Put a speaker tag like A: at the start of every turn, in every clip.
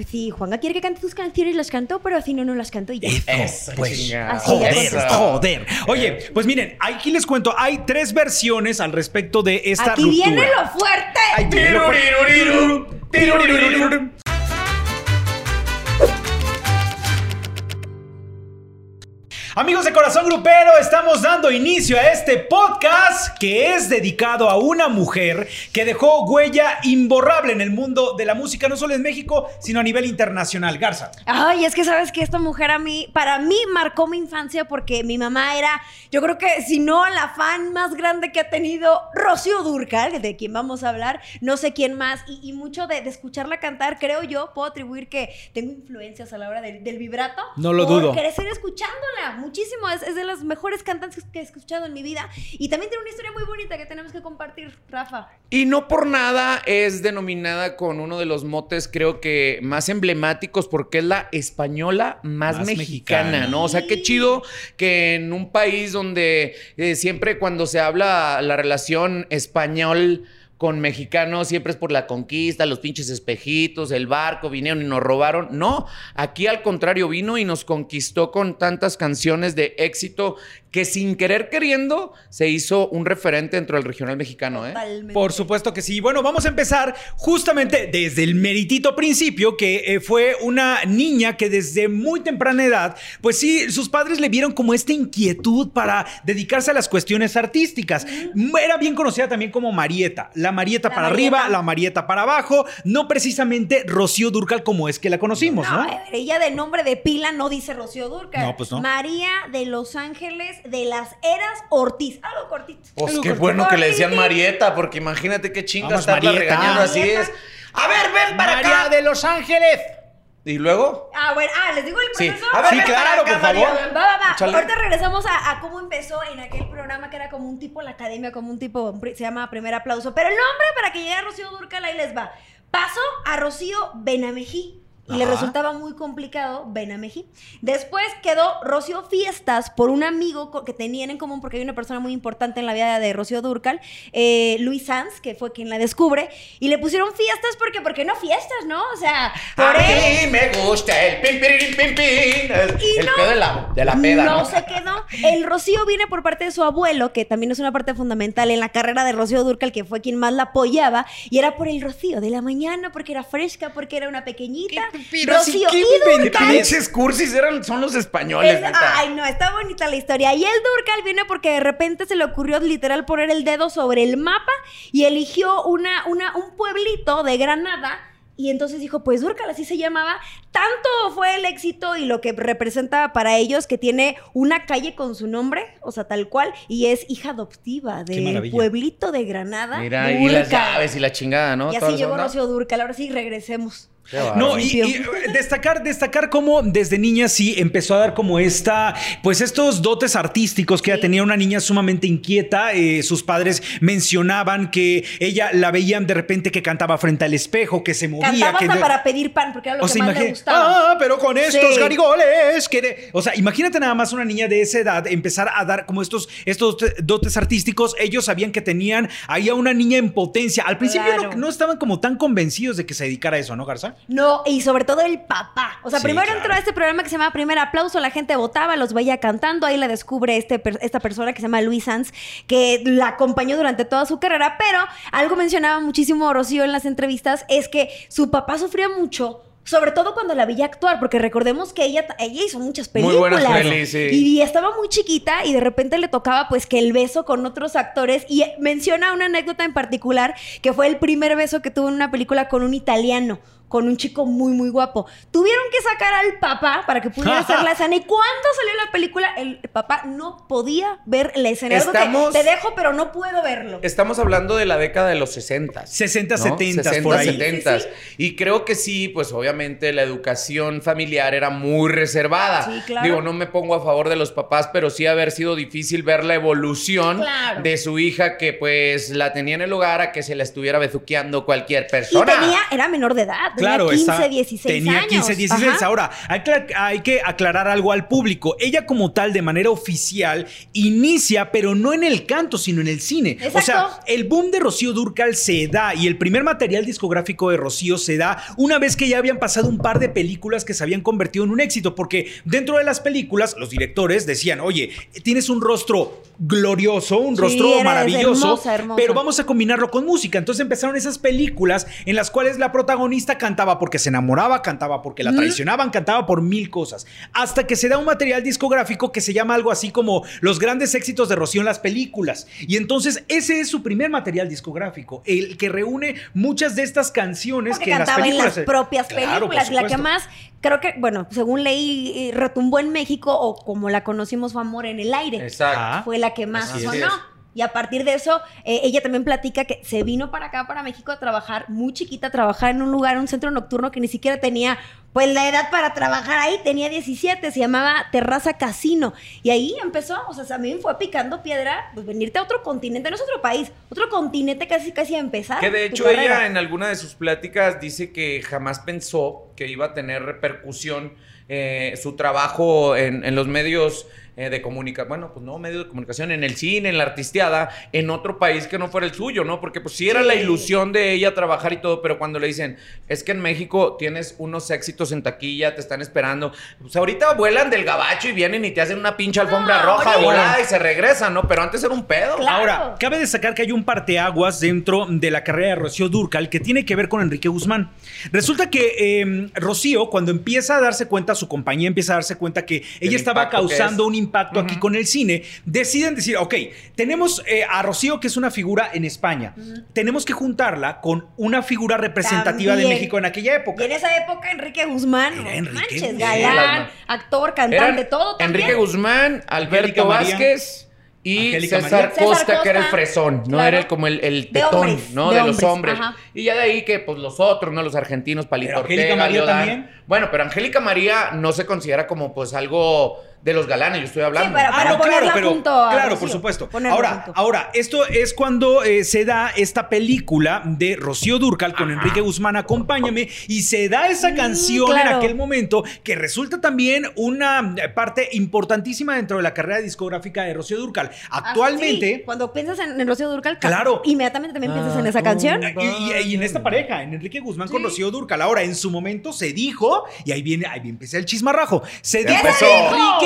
A: pues sí, Juanga quiere que cante tus canciones, las canto, pero si no, no las canto y ya.
B: Eso, pues.
A: Así
B: Joder, joder. Oye, pues miren, aquí les cuento, hay tres versiones al respecto de esta
A: Aquí
B: ruptura.
A: viene lo fuerte.
B: Ahí viene lo fuerte. Amigos de Corazón Grupero, estamos dando inicio a este podcast que es dedicado a una mujer que dejó huella imborrable en el mundo de la música, no solo en México, sino a nivel internacional. Garza.
A: Ay, es que sabes que esta mujer a mí, para mí marcó mi infancia porque mi mamá era, yo creo que si no la fan más grande que ha tenido Rocío Durcal, de quien vamos a hablar, no sé quién más, y, y mucho de, de escucharla cantar, creo yo, puedo atribuir que tengo influencias a la hora del, del vibrato.
B: No lo
A: por
B: dudo.
A: crecer escuchándola, muchísimo, es, es de las mejores cantantes que he escuchado en mi vida, y también tiene una historia muy bonita que tenemos que compartir, Rafa.
C: Y no por nada es denominada con uno de los motes, creo que más emblemáticos, porque es la española más,
B: Más
C: mexicana,
B: mexicana.
C: ¿no? O sea, qué chido que en un país donde eh, siempre cuando se habla la relación español con mexicano siempre es por la conquista, los pinches espejitos, el barco, vinieron y nos robaron. No, aquí al contrario vino y nos conquistó con tantas canciones de éxito que sin querer queriendo se hizo un referente dentro del regional mexicano, ¿eh?
A: Totalmente.
B: Por supuesto que sí. Bueno, vamos a empezar justamente desde el meritito principio, que eh, fue una niña que desde muy temprana edad, pues sí, sus padres le vieron como esta inquietud para dedicarse a las cuestiones artísticas. Era bien conocida también como Marieta. La Marieta
A: La
B: para
A: Marieta.
B: arriba, la Marieta para abajo. No precisamente Rocío Durcal como es que la conocimos, ¿no?
A: No, a ver, ella de nombre de pila no dice Rocío Durcal.
B: No, pues no.
A: María de Los Ángeles de las Eras Ortiz. Algo cortito.
C: Pues
A: Algo
C: qué
A: cortito.
C: bueno que le decían. Marieta, porque imagínate qué chingas estarla
B: Marieta.
C: regañando así es. A ver, ven para
B: María
C: acá.
B: de Los Ángeles.
C: Y luego,
A: Ah, bueno, ah, les digo el
C: Sí.
A: proceso.
C: A ver,
B: Sí, claro, por favor.
A: Va, va, va.
C: Échale.
A: Ahorita regresamos a, a cómo empezó en aquel programa que era como un tipo la academia, como un tipo, se llama Primer Aplauso. Pero el nombre para que llegue a Rocío Durcal, ahí les va. Pasó a Rocío Benamejí. Y le resultaba muy complicado Benamejí. Después quedó Rocío Fiestas por un amigo que tenían en común, porque hay una persona muy importante en la vida de Rocío Durcal, eh, Luis Sanz, que fue quien la descubre. Y le pusieron fiestas porque, porque no fiestas, ¿no? O sea, por
C: a
A: él.
C: mí me gusta el pim, pim, pim, pim. El,
A: Y
C: el
A: no-
C: pedo de la, de la peda, ¿no?
A: No se quedó. El Rocío viene por parte de su abuelo, que también es una parte fundamental en la carrera de Rocío Durcal, que fue quien más la apoyaba. Y era por el Rocío de la mañana, porque era fresca, porque era una pequeñita. Rocío y
C: Qué
A: Durcal.
C: pinches cursis eran, son los españoles,
A: Es- ay, no, está bonita la historia. Y el Durcal viene porque de repente se le ocurrió literal poner el dedo sobre el mapa y eligió una, una, un pueblito de Granada. Y entonces dijo, pues Durcal, así se llamaba. Tanto fue el éxito y lo que representa para ellos que tiene una calle con su nombre, o sea, tal cual, y es hija adoptiva del pueblito de Granada.
C: Mira, y las llaves y la chingada, ¿no?
A: Y así llegó. Rocío Durcal. Ahora sí, regresemos.
B: No, y, destacar, destacar cómo desde niña sí empezó a dar como esta, pues estos dotes artísticos que ella tenía una niña sumamente inquieta. eh, sus padres mencionaban que ella la veían de repente que cantaba frente al espejo, que se movía.
A: Cantaba
B: que
A: hasta
B: de-
A: para pedir pan, porque era lo
B: o
A: que
B: sea,
A: más le gustaba.
B: ah, pero con estos
A: Sí.
B: garigoles. que de- o sea, imagínate nada más una niña de esa edad empezar a dar como estos, estos dotes artísticos. Ellos sabían que tenían ahí a una niña en potencia. Al principio no estaban como tan convencidos de que se dedicara a eso, ¿no, Garza?
A: No, y sobre todo el papá. O sea,
B: Sí,
A: primero
B: claro.
A: entró a este programa que se llama Primer Aplauso, la gente votaba, los veía cantando, ahí la descubre este, esta persona que se llama Luis Sanz, que la acompañó durante toda su carrera, pero algo mencionaba muchísimo Rocío en las entrevistas, es que su papá sufría mucho. Sobre todo cuando la veía actuar, porque recordemos que ella, ella hizo muchas
C: Muy
A: películas.
C: buenas pelis, sí.
A: Y estaba muy chiquita y de repente le tocaba pues que el beso con otros actores. Y menciona una anécdota en particular que fue el primer beso que tuvo en una película con un italiano. Con un chico muy, muy guapo. Tuvieron que sacar al papá para que pudiera hacer la escena. Y cuando salió la película, el papá no podía ver la escena. Que
C: Estamos-
A: te dejo, pero no puedo verlo.
C: Estamos hablando de la década de los 60.
B: 60, 70, por ahí.
C: 70.
A: Sí,
C: Y creo que sí, pues obviamente la educación familiar era muy reservada.
A: Sí, claro.
C: Digo, no me pongo a favor de los papás, pero sí haber sido difícil ver la evolución
A: Claro.
C: de su hija que pues la tenía en el hogar a que se la estuviera bezuqueando cualquier
A: Y
C: persona.
A: tenía, era menor de edad.
B: Claro,
A: tenía 15,
B: está-
A: 16
B: tenía
A: años.
B: 15, 16.
A: Ajá.
B: Ahora, hay que, hay que aclarar algo al público. Ella como tal, de manera oficial, inicia, pero no en el canto, sino en el cine. O sea,
A: Exacto.
B: el boom de Rocío Durcal se da y el primer material discográfico de Rocío se da una vez que ya habían pasado un par de películas que se habían convertido en un éxito, porque dentro de las películas los directores decían, oye, tienes un rostro glorioso, un
A: Sí,
B: rostro maravilloso,
A: hermosa, hermosa.
B: pero vamos a combinarlo con música. Entonces empezaron esas películas en las cuales la protagonista cantaba porque se enamoraba, cantaba porque la traicionaban, cantaba por mil cosas. Hasta que se da un material discográfico que se llama algo así como los grandes éxitos de Rocío en las películas. Y entonces ese es su primer material discográfico, el que reúne muchas de estas canciones
A: Porque
B: que en las
A: cantaba en
B: películas.
A: las propias
B: Claro,
A: películas. la que más, creo que, bueno, según leí, eh, retumbó en México, o como la conocimos, fue Amor en el Aire.
D: Exacto.
A: Fue la que más
D: Así
A: sonó. Y a partir de eso, eh, ella también platica que se vino para acá, para México, a trabajar muy chiquita, a trabajar en un lugar, un centro nocturno que ni siquiera tenía, pues, la edad para trabajar ahí. Tenía 17, se llamaba Terraza Casino. Y ahí empezó, o sea, también fue picando piedra, pues, venirte a otro continente, no es otro país, otro continente casi, casi a empezar.
C: Que de hecho
A: carrera.
C: ella en alguna de sus pláticas dice que jamás pensó que iba a tener repercusión eh, su trabajo en, en los medios eh, de comunicación, bueno, pues no, medios de comunicación, en el cine, en la artisteada, en otro país que no fuera el suyo, ¿no? Porque pues sí era
A: Sí.
C: la ilusión de ella trabajar y todo, pero cuando le dicen, es que en México tienes unos éxitos en taquilla, te están esperando, pues ahorita vuelan del gabacho y vienen y te hacen una pinche alfombra
A: No,
C: roja volada y se regresan, ¿no? Pero antes era un pedo.
A: Claro.
B: Ahora, cabe destacar que hay un parteaguas dentro de la carrera de Rocío Durcal que tiene que ver con Enrique Guzmán. Resulta que eh, Rocío, cuando empieza a darse cuenta, su compañía empieza a darse cuenta que ella estaba
C: impacto que
B: causando impacto aquí con el cine, deciden decir, ok, tenemos eh, a Rocío, que es una figura en España, tenemos que juntarla con una figura representativa de. México en aquella
A: Y
B: época.
A: en esa época, Enrique Guzmán,
B: Era
A: no
B: Enrique
A: manches,
B: Guzmán.
A: galán, actor, cantante,
C: Eran
A: todo también.
C: Enrique Guzmán, Alberto. Vázquez y
B: Angélica
C: César. Costa,
A: César
C: que era el fresón, ¿no?
A: claro.
C: Era el- como el, el
A: De
C: tetón,
A: hombres,
C: ¿no?
A: de
C: De, los
A: hombres, ajá.
C: Y ya de ahí que, pues, los otros, ¿no? Los argentinos, Palito Ortega,
B: María
C: Leodán.
B: también.
C: Bueno, pero Angélica María no se considera como, pues, algo de los galanes, yo estoy hablando.
A: pero-
B: Ah, no,
A: ponerla junto a
B: claro,
A: Rocío.
B: por supuesto.
A: Ponerla
B: Ahora, ahora, esto es cuando eh, se da esta película de Rocío Durcal con Enrique Guzmán, Acompáñame, y se da esa canción en
A: Mm, claro.
B: aquel momento que resulta también una eh, parte importantísima dentro de la carrera discográfica de Rocío Durcal.
A: Ah,
B: Actualmente...
A: sí, cuando piensas en, en Rocío Durcal, ca-
B: Claro.
A: inmediatamente también piensas en
C: Ah,
A: esa canción.
B: Y, y- y en esta pareja, en Enrique Guzmán con
A: Sí.
B: Rocío Durcal. Ahora, en su momento se dijo, y ahí viene, ahí empieza el chismarrajo. Se dijo
C: empezó.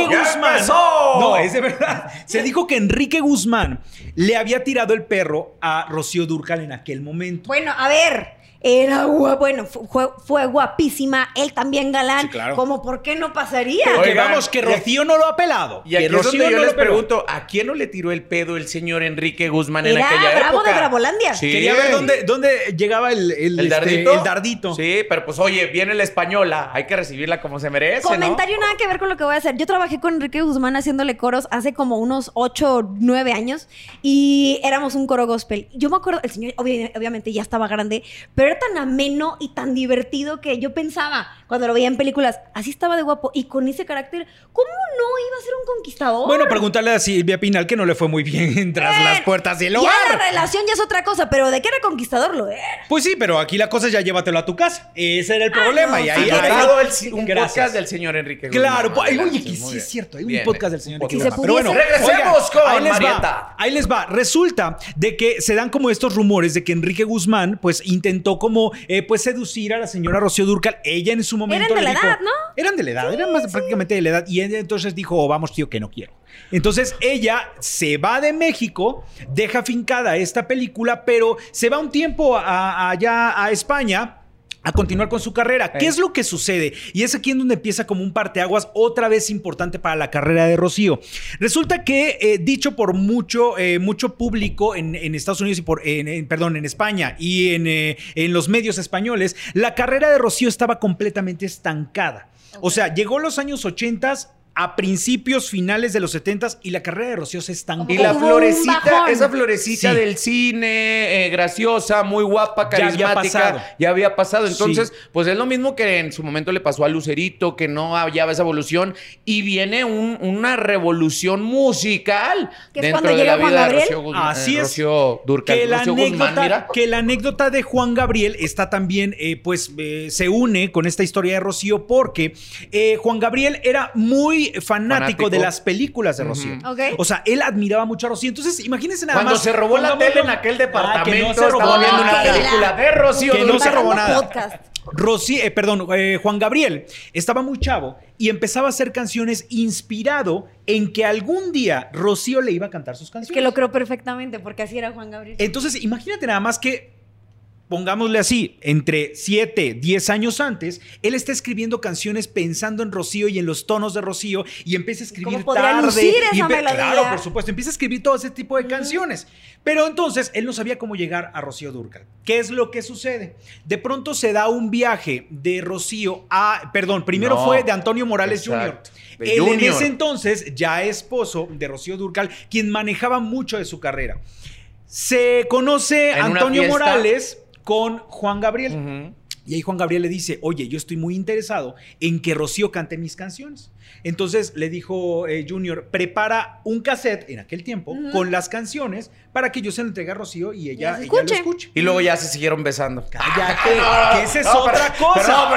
B: Enrique Guzmán.
C: empezó.
B: No, es de verdad. Se dijo que Enrique Guzmán le había tirado el perro a Rocío Durcal en aquel momento.
A: Bueno, a ver. Era guapo, bueno, fu- fue, fue guapísima, él también galán.
B: Sí, claro.
A: Como, ¿por qué no pasaría?
B: Vamos, que Rocío no lo ha pelado.
C: Y aquí
B: que
C: es donde
B: Rocío
C: yo
B: no
C: les pregunto, ¿a quién no le tiró el pedo el señor Enrique Guzmán en aquella
A: bravo
C: época?
A: de Bravolandia.
C: Sí.
B: Quería ver dónde, dónde llegaba el, el,
C: ¿El
B: este,
C: dardito?
B: el dardito.
C: Sí, pero pues oye, viene la española, hay que recibirla como se merece, ¿no?
A: Comentario nada que ver con lo que voy a hacer. Yo trabajé con Enrique Guzmán haciéndole coros hace como unos 8 o 9 años y éramos un coro gospel. Yo me acuerdo, el señor obvi- obviamente ya estaba grande, pero era tan ameno y tan divertido que yo pensaba cuando lo veía en películas, así estaba de guapo y con ese carácter, ¿cómo no iba a ser un conquistador?
B: Bueno, preguntarle a Silvia Pinal que no le fue muy bien tras
A: Eh,
B: las puertas del
A: Ya
B: hogar.
A: la relación ya es otra cosa, pero de que era conquistador lo era.
B: Pues sí, pero aquí la cosa es ya llévatelo a tu casa. Ese era el problema.
A: Ah, no,
B: y ahí,
C: el- un
B: Gracias.
C: podcast del señor Enrique Guzmán.
B: Claro, pues, oye, que sí es cierto, hay un
C: Bien,
B: podcast del señor
C: un
B: Enrique. Guzmán. Pero bueno.
C: Regresemos con
B: ahí les va, ahí les va. Resulta de que se dan como estos rumores de que Enrique Guzmán, pues, intentó como, eh, pues, seducir a la señora Rocío Durcal. Ella en su momento
A: Eran de
B: le
A: la
B: dijo-
A: edad, ¿no?
B: Eran de la edad, eran más prácticamente de la edad. Y ella entonces dijo, "Oh, vamos, tío, que no quiero. Entonces ella se va de México, deja fincada esta película, pero se va un tiempo a- allá a España a continuar con su carrera. ¿Qué es lo que sucede? Y es aquí en donde empieza como un parteaguas otra vez importante para la carrera de Rocío. Resulta que, eh, dicho por mucho, eh, mucho público en, en Estados Unidos y por, en- en- perdón, en España y en, eh, en los medios españoles, la carrera de Rocío estaba completamente estancada. O sea, llegó los años 80 a principios finales de los 70 y la carrera de Rocío se estancó.
C: Y la florecita, esa florecita
B: Sí.
C: del cine, eh, graciosa, muy guapa,
B: Ya había
C: carismática,
B: pasado.
C: ya había pasado. Entonces,
B: Sí.
C: pues es lo mismo que en su momento le pasó a Lucerito, que no hallaba esa evolución. Y viene un- una revolución musical
A: Que es
C: dentro de la
A: Juan
C: vida de. Rocío Guzmán.
B: Así
C: eh,
B: es.
C: Rocío Durcal.
B: que la,
C: Rocío
B: anécdota,
C: Guzmán, mira.
B: que la anécdota de Juan Gabriel está también, eh, pues, eh, se une con esta historia de Rocío porque eh, Juan Gabriel era muy fanático,
C: Fanático.
B: de las películas de Rocío. O sea, él admiraba mucho a Rocío. Entonces, imagínense nada
C: Cuando
B: más.
C: se robó la tele en aquel
B: Ah, que
C: departamento,
B: no se robó
C: estaba viendo
B: nada.
C: una película de Rocío
B: Que no se robó nada.
A: podcast.
B: Rosy, eh, perdón, eh, Juan Gabriel estaba muy chavo y empezaba a hacer canciones inspirado en que algún día Rocío le iba a cantar sus
A: Es
B: canciones.
A: que lo creo perfectamente, porque así era Juan Gabriel.
B: Entonces, imagínate nada más que, pongámosle así, entre 7, 10 años antes, él está escribiendo canciones pensando en Rocío y en los tonos de Rocío y empieza a escribir
A: ¿Cómo podría
B: tarde.
A: lucir
B: y
A: esa
B: empe-
A: melodía?
B: Claro, por supuesto, empieza a escribir todo ese tipo de canciones. Pero entonces él no sabía cómo llegar a Rocío Durcal. ¿Qué es lo que sucede? De pronto se da un viaje de Rocío a, perdón, primero
C: No,
B: fue de Antonio Morales. Jr. Él en ese entonces, ya esposo de Rocío Durcal, quien manejaba mucho de su carrera. Se conoce
C: En
B: Antonio. Morales con Juan Gabriel. Y ahí Juan Gabriel le dice, oye, yo estoy muy interesado en que Rocío cante mis canciones. Entonces le dijo eh, Junior, prepara un cassette en aquel tiempo con las canciones para que yo se lo entregue a Rocío y ella, lo
A: escuche.
C: Y luego ya se siguieron besando.
B: Cállate,
C: no,
B: que esa es
C: no,
B: otra cosa.
C: Perdón,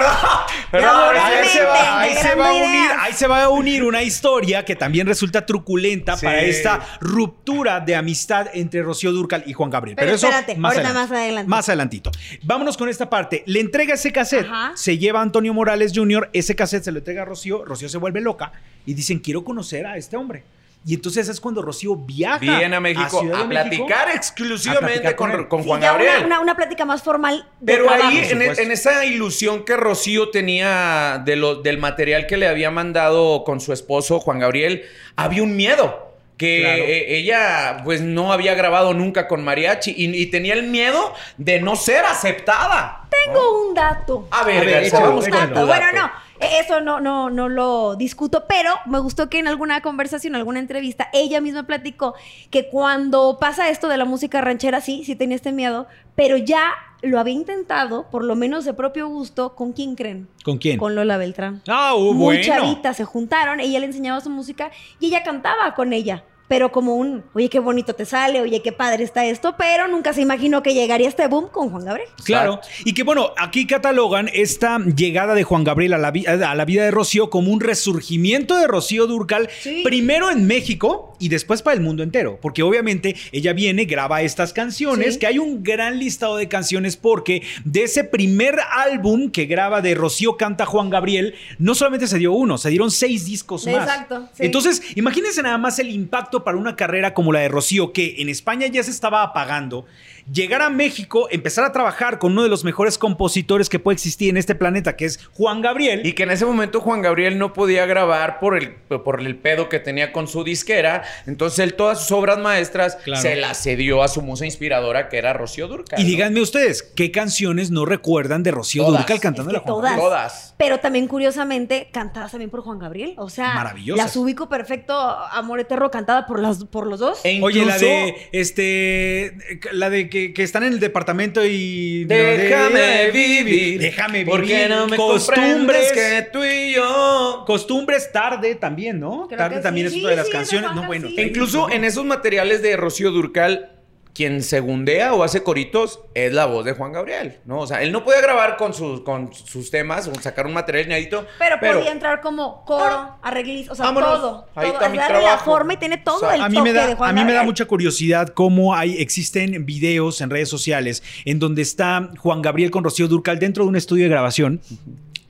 C: perdón.
B: Ahí se, va, ahí, se
A: integrando
B: va a unir,
A: ideas.
B: ahí se va a unir una historia que también resulta truculenta
C: Sí.
B: para esta ruptura de amistad entre Rocío Durcal y Juan Gabriel. Pero,
A: Pero
B: eso
A: espérate,
B: más
A: ahorita
B: adelante.
A: más adelante.
B: Más adelantito. Vámonos con esta parte. Le entrega ese cassette,
A: Ajá.
B: se lleva a Antonio Morales Jr., ese cassette se lo entrega a Rocío, Rocío se vuelve loca y dicen, quiero conocer a este hombre. Y entonces es cuando Rocío viaja
C: Viene a México
B: Ciudad
C: a,
B: de México.
C: platicar
B: a
C: exclusivamente
B: platicar con
C: con, con
A: Sí,
C: Juan
A: ya
C: Gabriel.
A: Una, una, una plática más formal. de
C: Pero
A: trabajo.
C: ahí, en,
B: supuesto.
C: en esa ilusión que Rocío tenía de lo, del material que le había mandado con su esposo Juan Gabriel, había un miedo. Que
B: Claro.
C: eh, ella, pues, no había grabado nunca con mariachi y, y tenía el miedo de no ser aceptada.
A: Tengo un dato.
C: A ver,
B: A ver, échalo,
C: vamos con tu
A: dato. Bueno, no, eso no, no, no lo discuto, pero me gustó que en alguna conversación, alguna entrevista, ella misma platicó que cuando pasa esto de la música ranchera, sí, sí tenía este miedo, pero ya lo había intentado, por lo menos de propio gusto, ¿con quién creen?
B: ¿Con quién?
A: Con Lola Beltrán.
B: Ah, uh,
A: Muy
B: bueno.
A: chavita, se juntaron, ella le enseñaba su música y ella cantaba con ella. Pero como un, oye, qué bonito te sale, oye, qué padre está esto, pero nunca se imaginó que llegaría este boom con Juan Gabriel.
B: Claro. Y que bueno, aquí catalogan esta llegada de Juan Gabriel a la, vi- a la vida de Rocío como un resurgimiento de Rocío Durcal,
A: Sí.
B: primero en México y después para el mundo entero. Porque obviamente ella viene, graba estas canciones,
A: Sí.
B: que hay un gran listado de canciones porque de ese primer álbum que graba de Rocío canta Juan Gabriel, no solamente se dio uno, se dieron seis discos más.
A: Exacto, sí.
B: Entonces, imagínense nada más el impacto para una carrera como la de Rocío, que en España ya se estaba apagando. Llegar a México, empezar a trabajar con uno de los mejores compositores que puede existir en este planeta, que es Juan Gabriel.
C: Y que en ese momento Juan Gabriel no podía grabar por el, por el pedo que tenía con su disquera. Entonces él todas sus obras maestras
B: Claro.
C: se las cedió a su musa inspiradora, que era Rocío Durcal.
B: Y
C: ¿no?
B: díganme ustedes, ¿qué canciones no recuerdan de Rocío
C: Todas.
B: Durcal cantando
A: Es
B: la Juan
A: todas.
B: Gabriel?
C: Todas.
A: Pero también, curiosamente, cantadas también por Juan Gabriel. O sea, las ubico perfecto, Amor Eterno, cantada por, las, por los dos.
C: E
B: Oye, la de este la de que, que están en el departamento y
C: Déjame vivir.
B: Déjame vivir.
C: Porque no me
B: costumbres
C: costumbres que tú y yo.
B: Costumbres tarde también, ¿no?
A: Creo
B: tarde
A: que
B: también
A: sí.
B: es otra de las
A: sí,
B: canciones. No, bueno.
C: E incluso en esos materiales de Rocío Durcal, quien segundea o hace coritos es la voz de Juan Gabriel, ¿no? O sea, él no podía grabar con sus, con sus temas o sacar un material inédito.
A: pero, podía entrar como coro, arreglista, o sea,
C: vámonos.
A: todo.
C: Ahí
A: todo
C: está mi
A: darle la
C: trabajo.
A: forma y tiene todo
C: O sea,
A: el
B: a mí
A: toque
B: me da,
A: de Juan
B: a mí me da mucha curiosidad cómo hay, existen videos en redes sociales en donde está Juan Gabriel con Rocío Durcal dentro de un estudio de grabación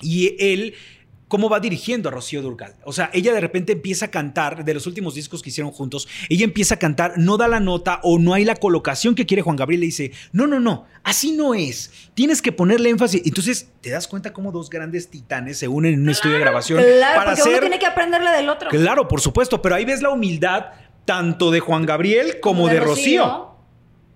B: y él cómo va dirigiendo a Rocío Durcal. O sea, ella de repente empieza a cantar, de los últimos discos que hicieron juntos, ella empieza a cantar, no da la nota o no hay la colocación que quiere Juan Gabriel, le dice, no, no, no, así no es, tienes que ponerle énfasis. Entonces, te das cuenta cómo dos grandes titanes se unen en un estudio de grabación
A: Claro,
B: para
A: porque uno tiene que aprenderle del otro.
B: Claro, por supuesto, pero ahí ves la humildad tanto de Juan Gabriel como, de, Rocío.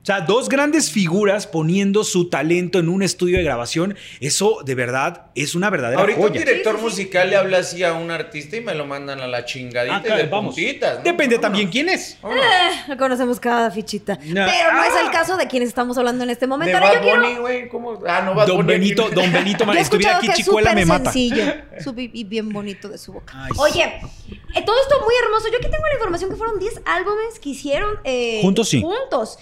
B: O sea, dos grandes figuras poniendo su talento en un estudio de grabación, eso de verdad es una verdadera
C: Ahorita un director
A: Sí, sí, sí.
C: musical le habla así a un artista y me lo mandan a la chingadita
B: Ah, claro,
C: de
B: vamos.
C: puntitas. ¿no?
B: Depende
C: Vámonos.
B: también quién es.
A: Eh, conocemos cada fichita.
B: No.
A: Pero no es
B: Ah.
A: el caso de quienes estamos hablando en este
C: De
A: momento. Ahora
C: Bad
A: yo quiero...
C: Bunny, güey. ¿Cómo? Ah, no, Bad
B: Don
C: Bunny.
B: Benito, Don Benito,
A: he
B: estuviera aquí Chicuela me mata.
A: sencillo. Y bien bonito de su boca.
B: Ay.
A: Oye, eh, todo esto muy hermoso. Yo aquí tengo la información que fueron 10 álbumes que hicieron eh,
B: Juntos, sí.
A: Juntos.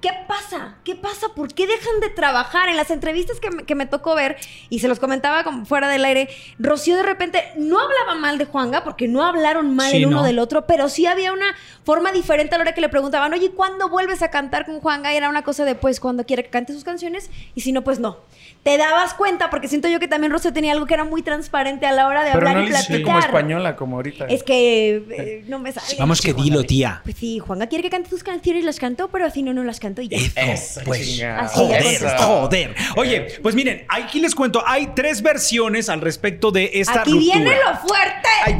A: ¿Qué pasa? ¿Qué pasa? ¿Por qué dejan de trabajar? En las entrevistas que me, que me tocó ver, y se los comentaba como fuera del aire, Rocío de repente no hablaba mal de Juanga, porque no hablaron mal
B: Sí,
A: el uno
B: ¿no?
A: del otro, pero sí había una forma diferente a la hora que le preguntaban, oye, ¿cuándo vuelves a cantar con Juanga? Y era una cosa de, pues, cuando quiera que cante sus canciones, y si no, pues no. Te dabas cuenta, porque siento yo que también Rocío tenía algo que era muy transparente a la hora de
C: Pero
A: hablar
C: no
A: y platicar.
C: como española, como ahorita.
A: Es que eh, no me sale.
B: Vamos que dilo, tía.
A: Pues sí, Juanga quiere que cante sus canciones, las canto, pero si no, no las y ya.
B: Eso, pues.
C: chingada.
B: Joder, joder. Oye, pues miren, aquí les cuento, hay tres versiones al respecto de esta
A: Aquí
B: ruptura.
A: viene lo fuerte.
B: Ay.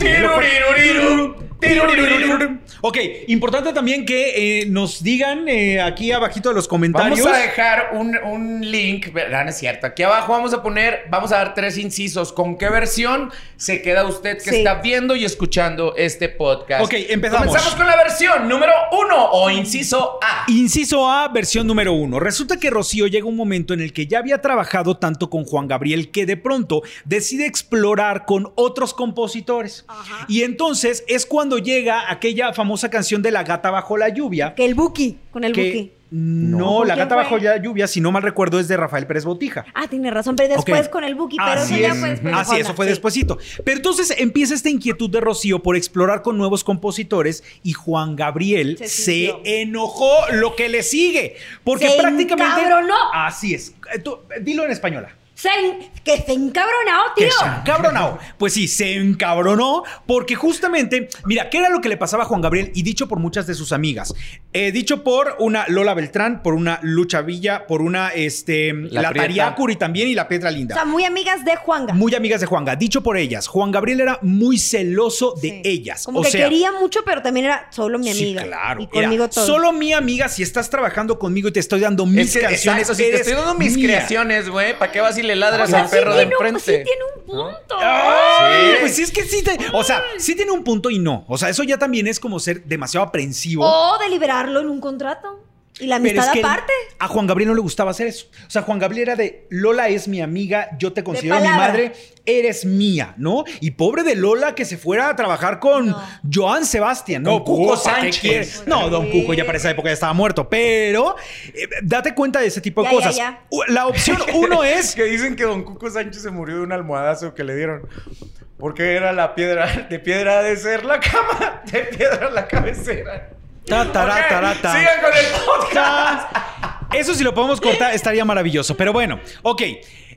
B: Ok, importante también que eh, nos digan eh, aquí abajito de los comentarios.
C: Vamos a dejar un, un link, ¿verdad? No es cierto. Aquí abajo vamos a poner, vamos a dar tres incisos. ¿Con qué versión se queda usted que
A: Sí.
C: está viendo y escuchando este podcast?
B: Ok, empezamos.
C: Comenzamos con la versión número uno o inciso A.
B: Inciso A, versión número uno. Resulta que Rocío llega un momento en el que ya había trabajado tanto con Juan Gabriel que de pronto decide explorar con otros compositores.
A: Ajá.
B: Y entonces es cuando llega aquella famosa canción de La gata bajo la lluvia.
A: Que el Buki, con el Buki.
B: No,
A: ¿Con
B: La gata
A: fue?
B: bajo la lluvia, si no mal recuerdo, es de Rafael Pérez Botija.
A: Ah, tiene razón, pero después con el Buki, pero
B: Así
A: eso ya fue después de
B: Así, eso fue
A: sí.
B: despuesito. Pero entonces empieza esta inquietud de Rocío por explorar con nuevos compositores y Juan Gabriel
A: Se
B: enojó lo que le sigue. Porque
A: Se
B: prácticamente.
A: encabronó.
B: Así es. Eh, tú, dilo en española.
A: Se en- que se encabronó,
B: Que
A: tío.
B: se encabronó. Pues sí, se encabronó porque justamente, mira, ¿qué era lo que le pasaba a Juan Gabriel? Y dicho por muchas de sus amigas. Eh, dicho por una Lola Beltrán, por una Lucha Villa, por una, este,
C: La
B: la. Tariacuri también y la Petra Linda.
A: O sea, muy amigas de Juanga.
B: Muy amigas de Juanga. Dicho por ellas, Juan Gabriel era muy celoso de
A: Sí.
B: ellas.
A: Como
B: o
A: que
B: sea,
A: quería mucho, pero también era solo mi
B: sí,
A: amiga.
B: claro.
A: Y conmigo
B: Era
A: todo.
B: Solo mi amiga, si estás trabajando conmigo y te estoy dando mis
C: Es que,
B: canciones.
C: exacto, si te estoy dando mis
B: mía.
C: creaciones, güey, ¿para qué vas y le
A: O
C: ladras
A: sea,
C: al
A: sí
C: perro de
A: un-
C: enfrente?
A: sí tiene un punto.
B: Ay,
C: Sí.
B: Pues sí, es que sí, te- o sea, sí tiene un punto y no. O sea, eso ya también es como ser demasiado aprensivo.
A: O de liberarlo en un contrato. Y la
B: Pero
A: amistad
B: es que
A: aparte.
B: a Juan Gabriel no le gustaba hacer eso. O sea, Juan Gabriel era de Lola es mi amiga, yo te considero mi madre, eres mía, ¿no? Y pobre de Lola que se fuera a trabajar con
A: No.
B: Joan Sebastián, ¿no?
C: Con Cuco
B: Puta, ¿qué
C: Sánchez.
B: No, Don Cuco ya para esa época ya estaba muerto, pero eh, date cuenta de ese tipo de
A: Ya,
B: cosas.
A: ya.
B: La opción uno es
C: que dicen que Don Cuco Sánchez se murió de un almohadazo que le dieron. Porque era la piedra, de piedra de ser la cama, de piedra la cabecera.
B: Ta, tará,
C: Ok,
B: tará, ta.
C: Sigan con el podcast.
B: Eso si lo podemos cortar estaría maravilloso. Pero bueno, ok.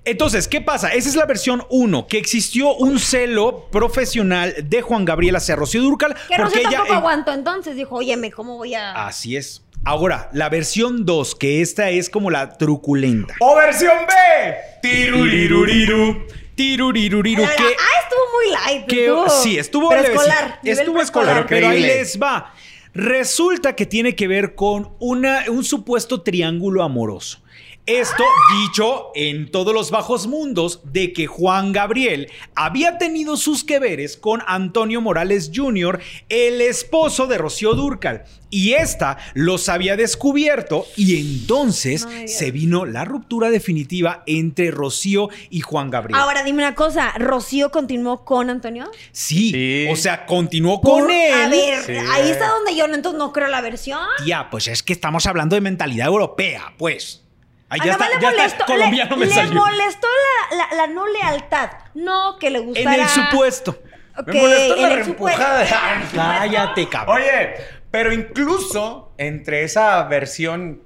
B: Entonces, ¿qué pasa? Esa es la versión 1, que existió un celo profesional de Juan Gabriel hacia Rocío Durcal.
A: Que Rocío
B: ella
A: tampoco
B: en-
A: aguantó entonces. Dijo, óyeme, ¿cómo voy a...?
B: Así es. Ahora, la versión 2, que esta es como la truculenta.
C: O versión B. Tiruriruriru.
B: Tiruriruriru, que
A: ah, estuvo muy light.
B: que
A: estuvo
B: sí, estuvo
A: pero escolar.
B: Estuvo escolar, pero ahí les va. Resulta que tiene que ver con una, un supuesto triángulo amoroso. Esto dicho en todos los bajos mundos de que Juan Gabriel había tenido sus que veres con Antonio Morales Jr., el esposo de Rocío Durcal. Y esta los había descubierto y entonces
A: Ay,
B: se vino la ruptura definitiva entre Rocío y Juan Gabriel.
A: Ahora dime una cosa, ¿Rocío continuó con Antonio?
B: Sí,
C: Sí.
B: o sea, continuó
A: Por-
B: con él.
A: A ver,
C: Sí.
A: ahí está donde yo no, entonces no creo la versión.
B: Tía, pues es que estamos hablando de mentalidad europea, pues. Ahí ya está, ya
A: le
B: está,
A: molestó,
B: colombiano
A: le,
B: me
A: le
B: salió.
A: molestó la, la- la no lealtad. No que le
B: En
A: gustara.
B: el supuesto.
A: Ok,
C: Me molestó
A: en
C: la reempujada.
B: Cállate, cabrón.
C: Oye, pero incluso entre esa versión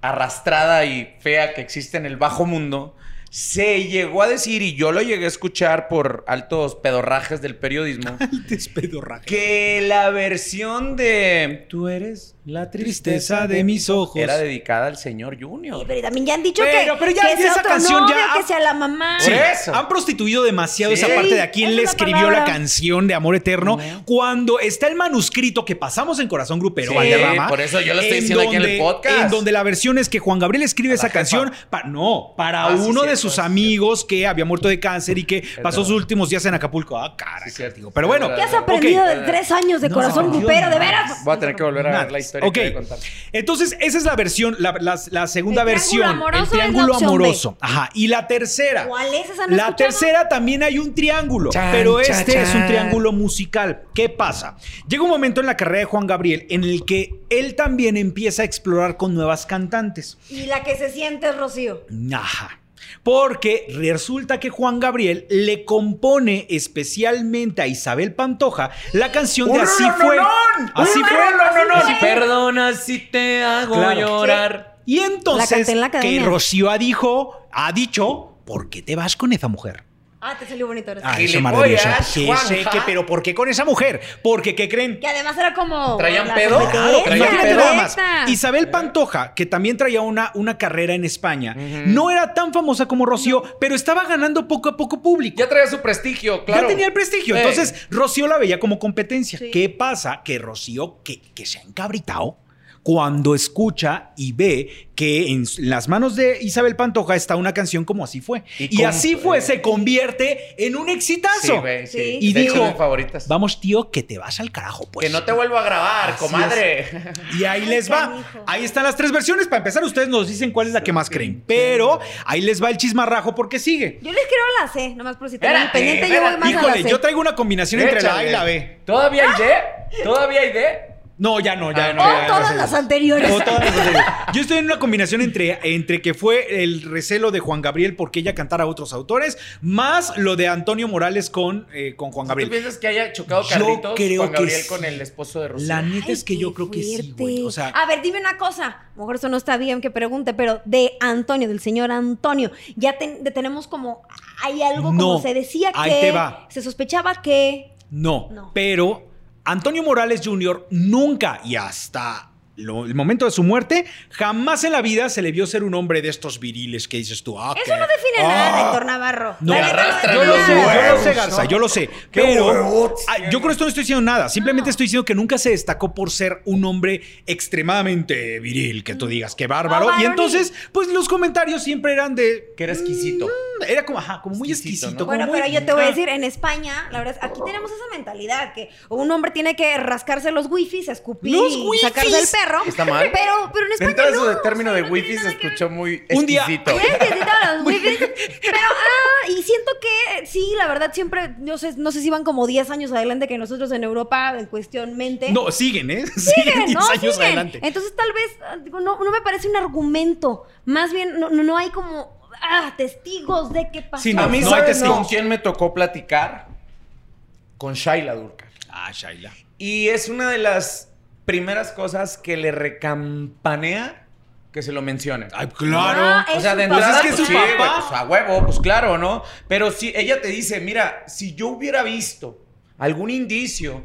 C: arrastrada y fea que existe en el bajo mundo, se llegó a decir, y yo lo llegué a escuchar por altos pedorrajes del periodismo,
B: Despedorraje.
C: que la versión de tú eres
B: La tristeza de mis ojos.
C: Era dedicada al señor
A: Sí,
C: Junior.
A: pero también ya han dicho
B: Pero-
A: que,
B: pero ya-
A: que
B: ya
A: sea
B: esa
A: otro
B: canción
A: novio,
B: ya-
A: que sea la mamá.
B: Sí,
C: Por eso.
B: han prostituido demasiado
C: Sí.
B: esa parte de a quién
A: Es
B: le escribió la canción de Amor Eterno cuando está el manuscrito que pasamos en Corazón Grupero,
C: Sí,
B: Valderrama.
C: por eso yo lo estoy
B: en
C: diciendo aquí en el podcast.
B: En donde la versión es que Juan Gabriel escribe esa
C: jefa.
B: canción, pa- no, para
C: Ah, sí,
B: uno de sus amigos que había muerto de cáncer y que pasó
C: verdad.
B: sus últimos días en Acapulco. Ah, cara,
C: Sí, cierto.
B: digo. Pero bueno.
A: ¿Qué has aprendido de tres años de corazón grupero? ¿De veras?
C: Voy a tener que volver a ver la historia
B: Ok.
C: que voy a contar.
B: Entonces, esa es la versión, la, la- la segunda
A: El triángulo
B: versión.
A: amoroso
B: el triángulo
A: B.
B: amoroso. Ajá. Y la tercera.
A: ¿Cuál es esa? ¿No
B: La
A: escuchado?
B: tercera también hay un triángulo,
C: Chan,
B: pero
C: chan,
B: este es un triángulo musical. ¿Qué pasa? Llega un momento en la carrera de Juan Gabriel en el que él también empieza a explorar con nuevas cantantes.
A: Y la que se siente es Rocío.
B: Ajá. Porque resulta que Juan Gabriel le compone especialmente a Isabel Pantoja la canción de
C: ¡Un
B: Así fue. Así
C: ¡Un
B: fue.
C: rolononón!
A: Así fue.
C: Perdona si te hago
B: Claro.
C: llorar.
B: Y
A: La
B: entonces
A: canté en la
B: que. Rocío ha dijo, ha dicho, ¿por qué te vas con esa mujer?
A: Ah, te salió bonito.
B: Ah, eso maravilloso. Sí, sé que, pero ¿por qué con esa mujer? Porque, ¿qué creen?
A: Que además era como.
C: ¿Traían pedo? Claro, traían pedo.
B: nada más. Isabel Pantoja, que también traía una, una carrera en España, no era tan famosa como Rocío, pero estaba ganando poco a poco público.
C: Ya traía su prestigio, claro.
B: Ya tenía el prestigio. Entonces, Rocío la veía como competencia.
A: Sí.
B: ¿Qué pasa? Que Rocío, que, que se ha encabritado cuando escucha y ve que en las manos de Isabel Pantoja está una canción como Así fue.
C: Y
B: Y,
C: con-
B: Así fue
C: eh.
B: se convierte en un
C: Sí,
B: exitazo.
C: güey, sí.
A: Sí.
B: Y
C: De hecho, mis favoritas.
B: Vamos, tío, que te vas al carajo, pues.
C: que no te vuelvo a grabar,
B: Así
C: comadre.
B: Y ahí les va.
A: canijo.
B: Ahí están las tres versiones. Para empezar, ustedes nos dicen cuál es la que más creen. Pero ahí les va el chismarrajo porque sigue.
A: Yo les quiero la C, nomás por si tienen
C: Espérate,
A: pendiente, yo voy más a
B: Híjole,
A: la C.
B: yo traigo una combinación entre la A y la B.
C: ¿Todavía hay D? ¿Todavía hay D?
B: No, ya no, ya
C: Ah,
B: no.
A: O
B: ya,
A: todas
B: ya,
A: las anteriores.
B: O todas las anteriores. Yo estoy en una combinación entre, entre que fue el recelo de Juan Gabriel porque ella cantara a otros autores, más lo de Antonio Morales con, eh, con Juan
C: ¿Tú
B: Gabriel.
C: piensas que haya chocado
B: Yo
C: carritos
B: creo
C: Juan
B: que
C: Gabriel
B: sí.
C: con el esposo de Rocío?
B: La neta
A: Ay,
B: es que yo creo que sí, güey. O sea,
A: a ver, dime una cosa. A lo mejor eso no está bien que pregunte, pero de Antonio, del señor Antonio, ya ten- tenemos como. Hay algo
B: No,
A: como se decía que.
B: ahí te va.
A: Se sospechaba que.
B: No,
A: No.
B: pero Antonio Morales Jr. nunca y hasta lo- el momento de su muerte, jamás en la vida se le vio ser un hombre de estos viriles que dices tú. Ah,
A: Eso
B: ¿qué?
A: no define
B: Ah.
A: nada, Héctor Navarro.
B: No,
A: La neta
B: yo lo sé, yo lo sé, Garza, yo lo sé. Pero ah, yo con esto no estoy diciendo nada. Simplemente estoy diciendo que nunca se destacó por ser un hombre extremadamente viril, que tú digas, qué bárbaro. Y entonces, pues los comentarios siempre eran de.
C: Que era exquisito.
B: Era como, ajá, como muy
C: Exquisito,
B: exquisito.
C: ¿no?
B: como
A: Bueno,
B: muy-
A: pero yo te voy a decir, en España, la verdad, es- aquí tenemos esa mentalidad que un hombre tiene que rascarse los wifis, escupir
B: ¡Los
A: y sacarse el
B: wifis!
A: Perro.
C: ¿Está mal?
A: Pero, pero en España
C: entrada,
A: no,
C: eso de
A: o
C: término
A: sea,
C: de
A: no
C: wifi se
A: que
C: escuchó muy
B: Un día-
C: exquisito.
A: Sí, necesito los wifis. Pero, ah, y siento que sí, la verdad, siempre, yo sé, no sé si van como 10 años adelante que nosotros en Europa, en cuestión mente.
B: No, siguen, ¿eh?
A: siguen,
B: Siguen 10
A: ¿no?
B: años
A: Siguen.
B: adelante.
A: Entonces, tal vez, ah, digo, no, no me parece un argumento. Más bien, no, no no hay como, ah, testigos de qué pasó.
B: Sí, no,
C: A mí,
B: no hay
C: ¿sabes
B: testigos.
C: con quién me tocó platicar? Con Shaila Durka.
B: Ah, Shaila.
C: Y es una de las primeras cosas que le recampanea que se lo mencione.
B: Ay, claro.
A: Ah,
C: O sea, de entrada,
B: Pues es que
C: pues,
B: es su
C: sí,
B: papá.
C: güey, pues a huevo, pues claro, ¿no? Pero si ella te dice, mira, si yo hubiera visto algún indicio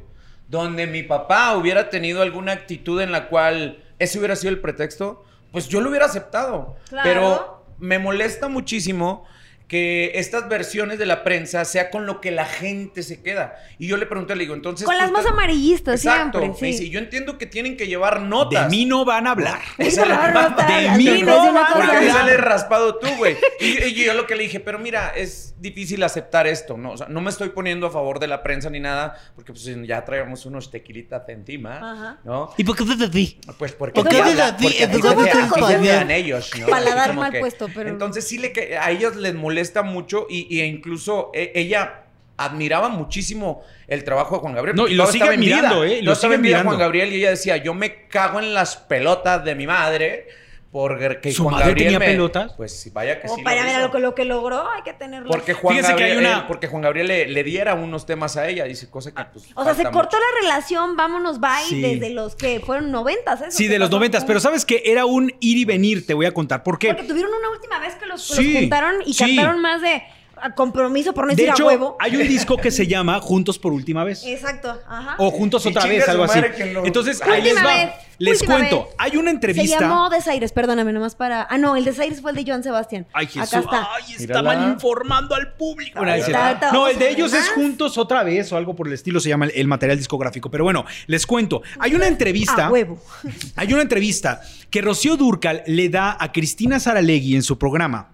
C: donde mi papá hubiera tenido alguna actitud en la cual ese hubiera sido el pretexto, pues yo lo hubiera aceptado.
A: Claro.
C: Pero me molesta muchísimo que estas versiones de la prensa sea con lo que la gente se queda. Y yo le pregunté, le digo, entonces...
A: Con las más
C: estás-
A: amarillistas
C: Exacto.
A: siempre,
C: Me
A: sí.
C: dice, yo entiendo que tienen que llevar notas.
B: De mí no van a hablar.
C: Esa es la
A: No, está
B: de mí
A: te
B: no
A: decir una
B: va a
A: cosa.
C: porque me sale raspado tú, güey. Y, y yo lo que le dije, pero mira, es difícil aceptar esto, ¿no? O sea, no me estoy poniendo a favor de la prensa ni nada, porque pues ya traemos unos tequilitas encima,
A: Ajá.
C: ¿no?
E: ¿Y por qué te así?
C: Pues porque,
A: ¿Por qué
C: habla-
E: ti?
C: porque ellos, ¿no?
A: Paladar mal puesto, pero-
C: Entonces sí le que a ellos les molesta mucho y, y incluso e- ella admiraba muchísimo el trabajo de Juan Gabriel.
B: No, y lo sigue admirando, ¿eh? Lo sigue admirando.
C: Juan Gabriel y ella decía, yo me cago en las pelotas de mi madre porque
B: ¿Su
C: Juan
B: madre
C: Gabriel
B: tenía
C: me-
B: pelotas?
C: Pues vaya que
A: Como
C: sí.
A: para
C: lo
A: ver lo que, lo que logró, hay que tenerlo.
C: Porque Juan
B: Fíjense que
C: Gabriel,
B: hay una-
C: eh, porque Juan Gabriel le, le diera unos temas a ella, dice cosa que pues,
A: o sea, se cortó la relación, vámonos, bye,
B: Sí.
A: desde los que fueron noventas.
B: Sí,
A: ¿Qué
B: de los noventas. Pero sabes que era un ir y venir, te voy a contar. ¿Por qué?
A: Porque tuvieron una última vez que los, los
B: Sí,
A: juntaron y
B: sí.
A: cantaron más de a compromiso por no
B: De
A: decir
B: hecho,
A: a huevo.
B: hay un disco que se llama Juntos por última vez.
A: Exacto, ajá.
B: O juntos
C: Y
B: otra vez, algo así.
C: lo-
B: Entonces, ahí les va.
A: vez,
B: Les
A: última
B: cuento.
A: vez.
B: Hay una
A: Se
B: entrevista.
A: llamó Desaires, perdóname, nomás para. Ah, no, el Desaires fue el de Joan Sebastián.
B: Ay, Jesús.
A: Acá está.
B: Ay, está mal informando al público. No,
A: está, está,
B: No,
A: vamos
B: el de ellos es juntos otra vez o algo por el estilo se llama el, el material discográfico. Pero bueno, les cuento. Hay una entrevista.
A: A huevo.
B: Hay una entrevista que Rocío Durcal le da a Cristina Saralegui en su programa,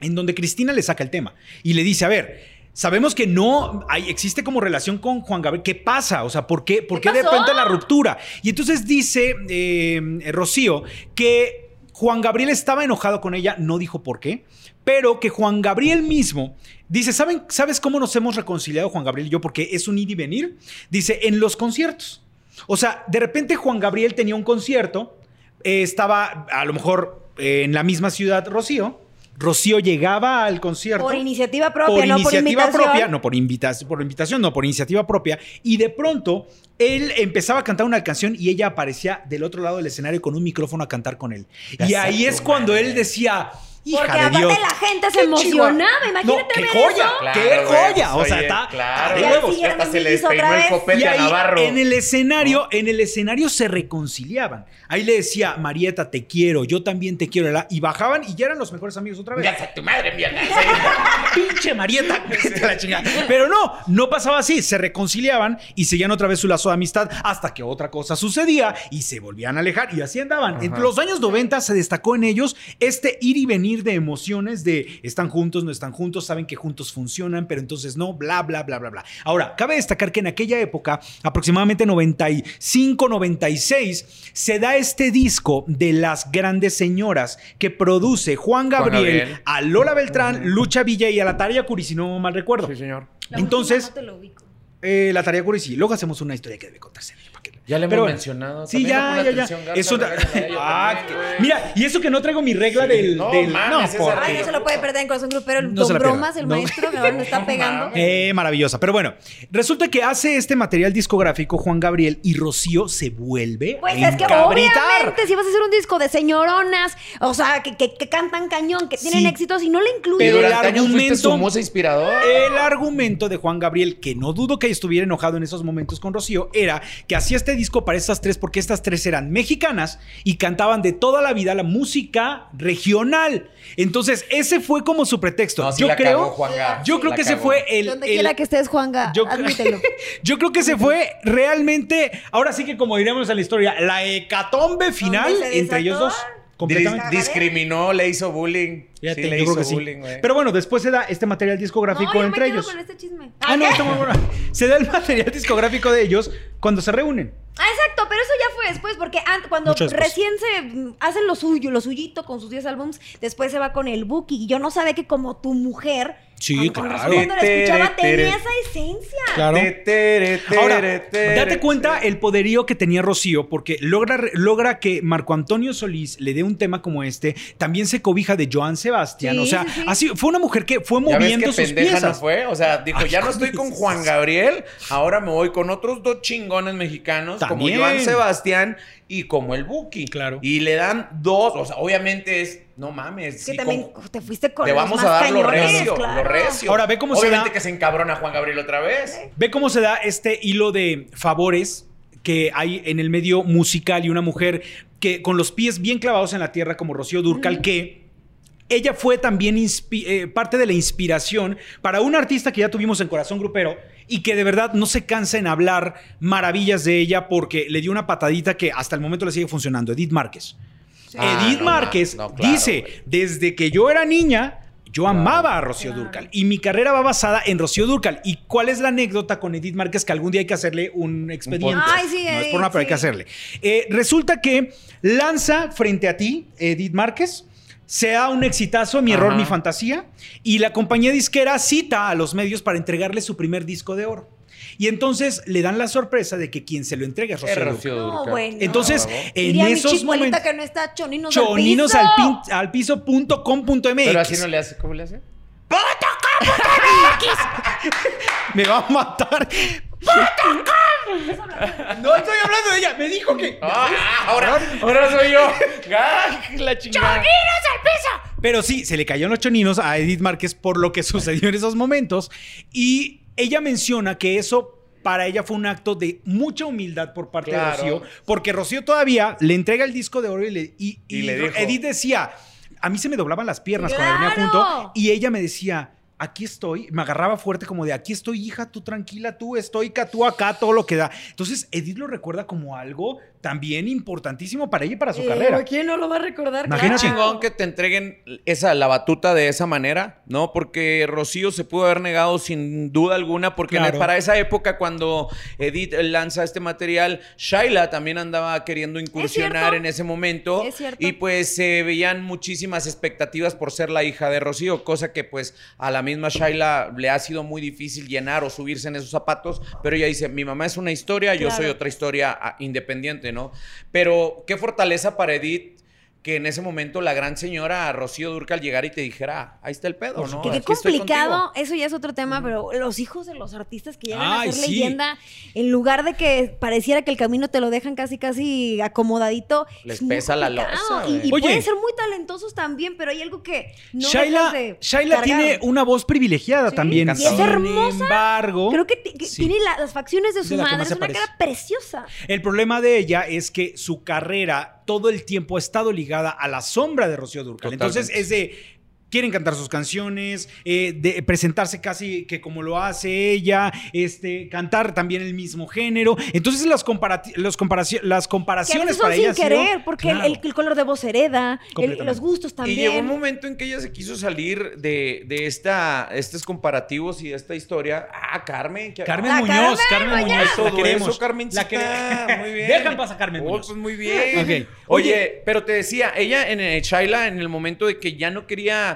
B: en donde Cristina le saca el tema y le dice, a ver, sabemos que no hay, existe como relación con Juan Gabriel. ¿Qué pasa? O sea, ¿por qué, por
A: ¿Qué
B: qué de repente la ruptura? Y entonces dice eh, Rocío que Juan Gabriel estaba enojado con ella, no dijo por qué, pero que Juan Gabriel mismo dice, ¿saben, ¿sabes cómo nos hemos reconciliado Juan Gabriel y yo? Porque es un ir y venir. Dice, en los conciertos. O sea, de repente Juan Gabriel tenía un concierto, eh, estaba a lo mejor eh, en la misma ciudad Rocío. Rocío llegaba al concierto.
A: Por iniciativa propia,
B: por
A: no
B: iniciativa
A: por invitación.
B: propia, no por, invitación, por invitación, no por iniciativa propia. Y de pronto él empezaba a cantar una canción y ella aparecía del otro lado del escenario con un micrófono a cantar con él. Y ahí es cuando
D: madre.
B: él decía, hija
A: Porque
B: de
A: aparte
B: Dios.
A: la gente se emocionaba.
B: chihuahua".
A: Imagínate
B: no, qué
A: ver
B: joya,
A: eso.
D: Claro,
B: qué joya.
D: pues,
B: o sea,
D: oye,
B: está
D: claro, que hasta se le despeinó el
A: vez.
D: copete
B: Y
D: a
B: ahí,
D: Navarro.
B: en el escenario, en el escenario se reconciliaban. Ahí le decía, Marieta, te quiero, yo también te quiero. Y bajaban y ya eran los mejores amigos otra vez.
D: Ya sé tu madre, mierda.
B: Pinche Marieta, a la chingada. Pero no, no pasaba así. Se reconciliaban y seguían otra vez su lazo de amistad hasta que otra cosa sucedía y se volvían a alejar y así andaban. Entre los años 90 se destacó en ellos este ir y venir de emociones de están juntos, no están juntos, saben que juntos funcionan, pero entonces no, bla, bla, bla, bla, bla. Ahora, cabe destacar que en aquella época, aproximadamente 95, 96, se da este disco de las grandes señoras que produce Juan Gabriel,
D: Gabriel.
B: a Lola Beltrán, Lucha Villa y a la Tarea Curi, si no mal recuerdo.
D: Sí, señor.
A: La
B: Entonces,
A: no te lo ubico.
B: eh, la Tarea Curi sí. Luego hacemos una historia que debe contarse.
D: Ya le hemos
B: Pero bueno.
D: mencionado.
B: Sí, ya, ya, ya.
D: Garza,
B: Eso da- Ah, que-. Mira, y eso que no traigo mi regla
D: Sí.
B: del.
D: No,
B: del-
D: mames,
A: Ay, no se lo puede perder en corazón grupero. El
B: No se
A: Don. Bromas, el
B: No.
A: maestro, que ahora le está pegando.
B: Eh, maravillosa. Pero bueno, resulta que hace este material discográfico Juan Gabriel y Rocío se vuelve
A: Pues
B: a
A: es que obviamente si vas a hacer un disco de señoronas, o sea, que, que- que cantan cañón, que tienen
B: Sí.
A: éxitos y no le incluyen.
B: Pero el argumento-
D: inspirador.
B: El argumento de Juan Gabriel, que no dudo que estuviera enojado en esos momentos con Rocío, era que hacía este disco para estas tres porque estas tres eran mexicanas y cantaban de toda la vida la música regional. Entonces, ese fue como su pretexto.
D: No, sí
B: yo
D: la
B: creo,
D: cagó, Juanga.
B: yo creo
D: La
B: que ese fue el,
A: Donde
B: el-
A: quiera que estés, Juanga,
B: yo,
A: admítelo.
B: yo creo que se fue realmente, ahora sí que como diríamos en la historia, la hecatombe final entre ellos dos.
D: Dis- discriminó, le hizo bullying.
B: Fíjate,
D: sí, le
B: yo
D: hizo
B: creo que sí.
D: bullying.
B: Pero bueno, después se da este material discográfico
A: No, yo me
B: entre
A: quedo
B: ellos.
A: con este chisme.
B: Ah, no, está muy bueno. Se da el material discográfico de ellos cuando se reúnen.
A: Ah, exacto, pero eso ya fue después, porque an- cuando
B: después.
A: recién se hacen lo suyo, lo suyito con sus 10 álbums, después se va con el Buki. Y yo no sabía que como tu mujer,
B: Sí,
A: cuando- con
B: claro.
A: razón cuando la escuchaba tenía esa esencia.
B: Claro.
D: Te, tere, tere,
B: Ahora,
D: tere.
B: date cuenta el poderío que tenía Rocío, porque logra, logra que Marco Antonio Solís le dé un tema como este. También se cobija de Joan Sebastián.
A: Sí,
B: o sea,
A: sí, sí.
B: así fue una mujer que fue
D: ¿Ya ves
B: moviendo
D: qué
B: sus
D: pendeja no
B: piezas.
D: fue? O sea, dijo,
B: Ay,
D: ya no estoy con Juan Gabriel, ahora me voy con otros dos chingones mexicanos,
B: También.
D: como Joan Sebastián y como el Buki.
B: Claro.
D: Y le dan dos, o sea, obviamente es, no mames.
A: Es que
D: sí,
A: también
D: con-
A: te fuiste con
D: te
A: los
D: vamos
A: más
D: a dar lo
A: cañones,
D: recio,
A: claro.
D: lo recio.
B: Ahora, ve cómo se
D: Obviamente
B: da-
D: que se encabrona Juan Gabriel otra vez.
B: Ve cómo se da este hilo de favores que hay en el medio musical y una mujer que con los pies bien clavados en la tierra como Rocío Durcal que ella fue también eh, parte de la inspiración para un artista que ya tuvimos en Corazón Grupero y que de verdad no se cansa en hablar maravillas de ella porque le dio una patadita que hasta el momento le sigue funcionando, Edith Márquez.
D: Ah,
B: Edith
D: no,
B: Márquez
D: no, claro,
B: dice, desde que yo era niña, yo amaba a Rocío
A: Claro.
B: Durcal y mi carrera va basada en Rocío Durcal. ¿Y cuál es la anécdota con Edith Márquez que algún día hay que hacerle un expediente?
A: podcast. Ay, sí,
B: no es
A: Edith,
B: por nada, pero hay que hacerle. Eh, resulta que lanza frente a ti, Edith Márquez, sea un exitazo, mi error,
D: Ajá.
B: mi fantasía, y la compañía disquera cita a los medios para entregarle su primer disco de oro. Y entonces le dan la sorpresa de que quien se lo entrega es Rocío
D: Es
B: Durcal.
D: Rocío
A: No, bueno.
B: Entonces,
D: Ah,
B: en
A: Diría mi
B: esos
A: chicuelita
B: momentos...
A: que no está choninos,
B: Choninos
A: al
B: al,
A: piso.
B: pin- al piso.com.mx.
D: Pero así no le hace, ¿cómo le hace?
B: Me va a matar. No estoy hablando de ella. Me dijo que.
D: Ah, ahora, ahora soy yo. Ah, la chingada.
A: al piso!
B: Pero sí, se le cayeron los choninos a Edith Márquez por lo que sucedió en esos momentos. Y ella menciona que eso para ella fue un acto de mucha humildad por parte
C: Claro.
B: de Rocío, porque Rocío todavía le entrega el disco de oro y, le, y,
C: Y
B: y
C: le dijo-
B: Edith decía, a mí se me doblaban las piernas cuando venía junto, y ella me decía, aquí estoy, me agarraba fuerte como de, aquí estoy hija, tú tranquila, tú estoica, tú acá, todo lo que da. Entonces, Edith lo recuerda como algo también importantísimo para ella y para su
A: Eh,
B: carrera.
A: ¿Quién no lo va a recordar?
B: Imagínate.
A: Claro.
C: chingón que te entreguen esa, la batuta de esa manera, ¿no? Porque Rocío se pudo haber negado sin duda alguna, porque para esa época, cuando Edith lanza este material, Shaila también andaba queriendo incursionar en ese momento.
A: Es cierto.
C: Y pues se veían muchísimas expectativas por ser la hija de Rocío, cosa que pues a la misma Shaila le ha sido muy difícil llenar o subirse en esos zapatos, pero ella dice, mi mamá es una historia, yo soy otra historia ah, independiente, Pero qué fortaleza para Edith que en ese momento la gran señora Rocío Durcal llegara y te dijera, "Ah, ahí está el pedo, ¿no?
A: Que qué complicado,
C: contigo".
A: eso ya es otro tema, pero los hijos de los artistas que llegan
B: Ay,
A: a ser
B: sí.
A: leyenda, en lugar de que pareciera que el camino te lo dejan casi casi acomodadito,
C: Les pesa la losa,
A: Y, y.
B: Oye.
A: pueden ser muy talentosos también, pero hay algo que no
B: Shaila,
A: dejas de
B: Shaila tiene una voz privilegiada
A: Sí,
B: también.
A: y es
B: Sin
A: hermosa.
B: embargo,
A: Creo que, ti- que
B: Sí.
A: tiene la- las facciones de
B: De
A: su
B: que
A: madre, es una
B: parece.
A: cara preciosa.
B: El problema de ella es que su carrera todo el tiempo ha estado ligada a la sombra de Rocío Durcal.
C: Totalmente.
B: Entonces es de quieren cantar sus canciones, eh, de presentarse casi que como lo hace ella, este, cantar también el mismo género. Entonces las, comparati- los comparaci- las comparaciones para
A: son
B: ella
A: sin
B: sido-
A: querer, porque el-
B: Claro.
A: el, el color de voz hereda, el- los gustos también.
C: Y llegó un momento en que ella se quiso salir de, de esta, estos comparativos y de esta historia. Ah, Carmen. que-
B: Carmen Muñoz,
A: Carmen
B: Carmen
A: Muñoz.
B: Muñoz, la
C: Todo
B: queremos.
C: eso, Carmencita.
B: La quere-
C: Muy bien.
B: Dejan pasar a Carmen
C: Oh,
B: Muñoz.
C: pues muy bien. Oye,
B: Oye.
C: pero te decía, ella en Shaila, en el momento de que ya no quería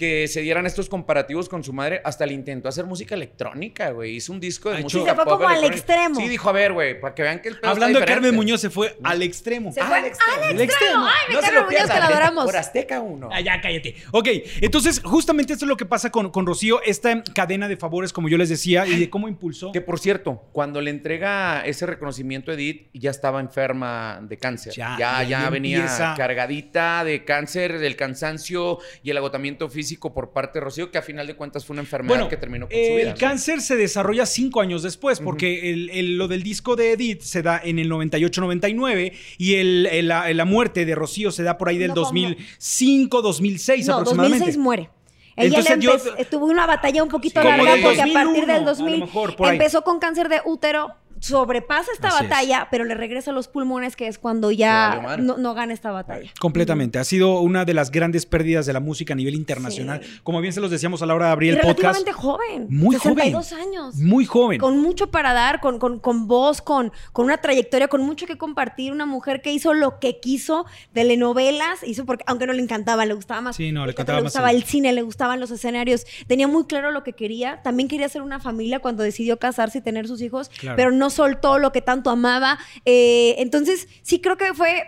C: que se dieran estos comparativos con su madre, hasta le intentó hacer música electrónica, güey. Hizo un disco de
B: hecho-
C: música
A: Sí, se fue como al extremo.
C: Sí, dijo, a ver, güey, para que vean que el pedo está
B: Hablando de Carmen. Muñoz, se fue al extremo.
A: Se fue
C: al extremo.
A: al
B: Al
A: extremo. Ay, mi
C: No se
A: Carmen
C: lo
A: Muñoz, que la
C: pierdan,
A: adoramos.
C: Por Azteca 1.
B: Ah, ya, cállate. Ok, entonces justamente esto es lo que pasa con, con Rocío, esta cadena de favores, como yo les decía, y de cómo impulsó.
C: Que por cierto, cuando le entrega ese reconocimiento a Edith, ya estaba enferma de cáncer.
B: Ya,
C: Ya, ya, venía
B: empieza-
C: cargadita de cáncer, del cansancio y el agotamiento físico por parte de Rocío, que a final de cuentas fue una enfermedad
B: Bueno,
C: que terminó con
B: el
C: su vida. ¿no?
B: cáncer se desarrolla cinco años después, porque el- el- lo del disco de Edith se da en el 98-99 y el, el- la, la muerte de Rocío se da por ahí del
A: No, ¿cómo?
B: 2005-2006
A: No,
B: aproximadamente.
A: 2006 muere. Ella
B: Entonces
A: le
B: yo-
A: tuvo una batalla un poquito larga porque a
B: 2001,
A: partir del
B: a lo
A: 2000
B: mejor, por ahí.
A: empezó con cáncer de útero, sobrepasa esta
B: Así es.
A: batalla, pero le regresa a los pulmones, que es cuando ya no, no gana esta batalla.
B: Completamente. Ha sido una de las grandes pérdidas de la música a nivel internacional.
A: Sí.
B: Como bien se los decíamos a la hora de abrir
A: Y
B: el podcast.
A: relativamente joven.
B: Muy
A: 62
B: joven.
A: años.
B: Muy joven.
A: Con mucho para dar, con, con, con voz, con, con una trayectoria, con mucho que compartir. Una mujer que hizo lo que quiso, telenovelas, hizo porque, aunque no le encantaba, le gustaba más.
B: Sí, no, le encantaba
A: le gustaba
B: el-
A: el cine, le gustaban los escenarios. Tenía muy claro lo que quería. También quería hacer una familia cuando decidió casarse y tener sus hijos,
B: Claro.
A: pero no soltó lo que tanto amaba. Eh, entonces, sí creo que fue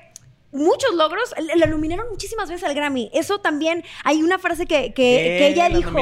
A: muchos logros. Le la nominaron muchísimas veces al Grammy. Eso también, hay una frase que, que, que ella
C: Las
A: dijo.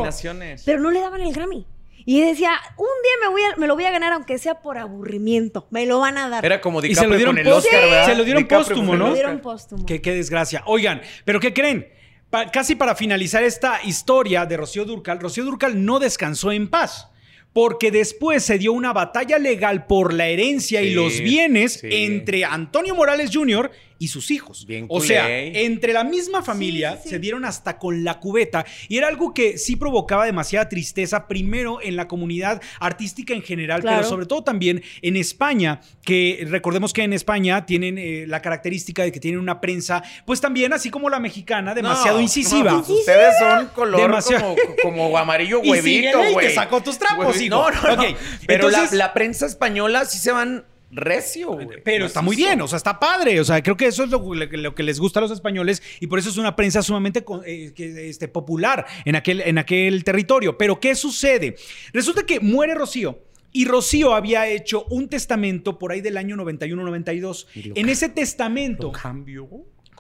A: Pero no le daban el Grammy. Y decía, un día me, voy a- me lo voy a ganar aunque sea por aburrimiento. Me lo van a dar.
C: Era como
B: Y se
C: DiCaprio
B: lo dieron
C: con el Oscar, ¿verdad?
B: se lo dieron
C: DiCaprio
B: póstumo, ¿no?
A: Lo
C: Oscar.
A: dieron póstumo.
B: Qué, qué desgracia. Oigan, ¿pero qué creen? Pa- casi para finalizar esta historia de Rocío Durcal, Rocío Durcal no descansó en paz. Porque después se dio una batalla legal por la herencia y los bienes
C: sí.
B: entre Antonio Morales Jr. y sus hijos.
C: Bien
B: o
C: culé.
B: sea, entre la misma familia
A: Sí, sí, sí.
B: se dieron hasta con la cubeta y era algo que sí provocaba demasiada tristeza, primero en la comunidad artística en general,
A: Claro.
B: pero sobre todo también en España, que recordemos que en España tienen eh, la característica de que tienen una prensa, pues también así como la mexicana, demasiado
C: No,
B: incisiva.
C: no, pues ustedes son color
B: Demasiado.
C: como, como amarillo huevito, güey.
B: te sacó tus trapos, hijo.
C: No, no, no.
B: Ok,
C: Pero
B: entonces-
C: la, la prensa española sí se van recio, güey.
B: Pero está muy bien, o sea, está padre. O sea, creo que eso es lo, lo que les gusta a los españoles y por eso es una prensa sumamente eh, que, este, popular en aquel, en aquel territorio. Pero, ¿qué sucede? Resulta que muere Rocío. Y Rocío había hecho un testamento por ahí del año 91-92. En ese testamento,
C: ¿Lo cambió?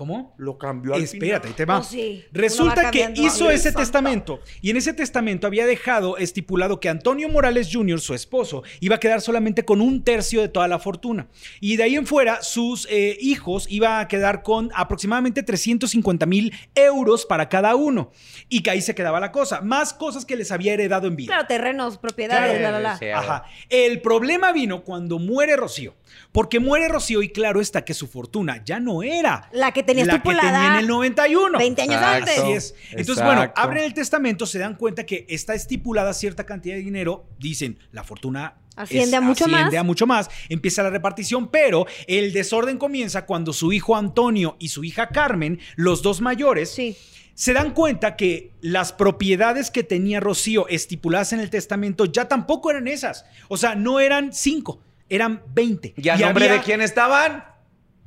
B: ¿Cómo?
C: Lo cambió al
B: Espérate, ahí te va.
A: Oh, sí.
B: Resulta
A: va
B: que hizo ese testamento y en ese testamento había dejado estipulado que Antonio Morales Jr., su esposo, iba a quedar solamente con un tercio de toda la fortuna. Y de ahí en fuera, sus eh, hijos iban a quedar con aproximadamente 350 mil euros para cada uno. Y que ahí se quedaba la cosa. Más cosas que les había heredado en vida.
A: Claro, terrenos, propiedades,
B: Claro.
A: la, la, la.
B: Ajá. El problema vino cuando muere Rocío. Porque muere Rocío y claro está que su fortuna ya no era
A: La que tenía
B: la que
A: estipulada
B: tenía en el 91.
A: 20 años
D: Exacto.
A: antes.
B: Así es. Entonces, bueno, abren el testamento, se dan cuenta que está estipulada cierta cantidad de dinero, dicen, la fortuna
A: Asciende a mucho
B: asciende
A: más.
B: a mucho más, empieza la repartición, pero el desorden comienza cuando su hijo Antonio y su hija Carmen, los dos mayores,
A: Sí.
B: se dan cuenta que las propiedades que tenía Rocío estipuladas en el testamento ya tampoco eran esas. O sea, no eran cinco, eran 20.
C: ¿Y a nombre
B: había,
C: de quién estaban?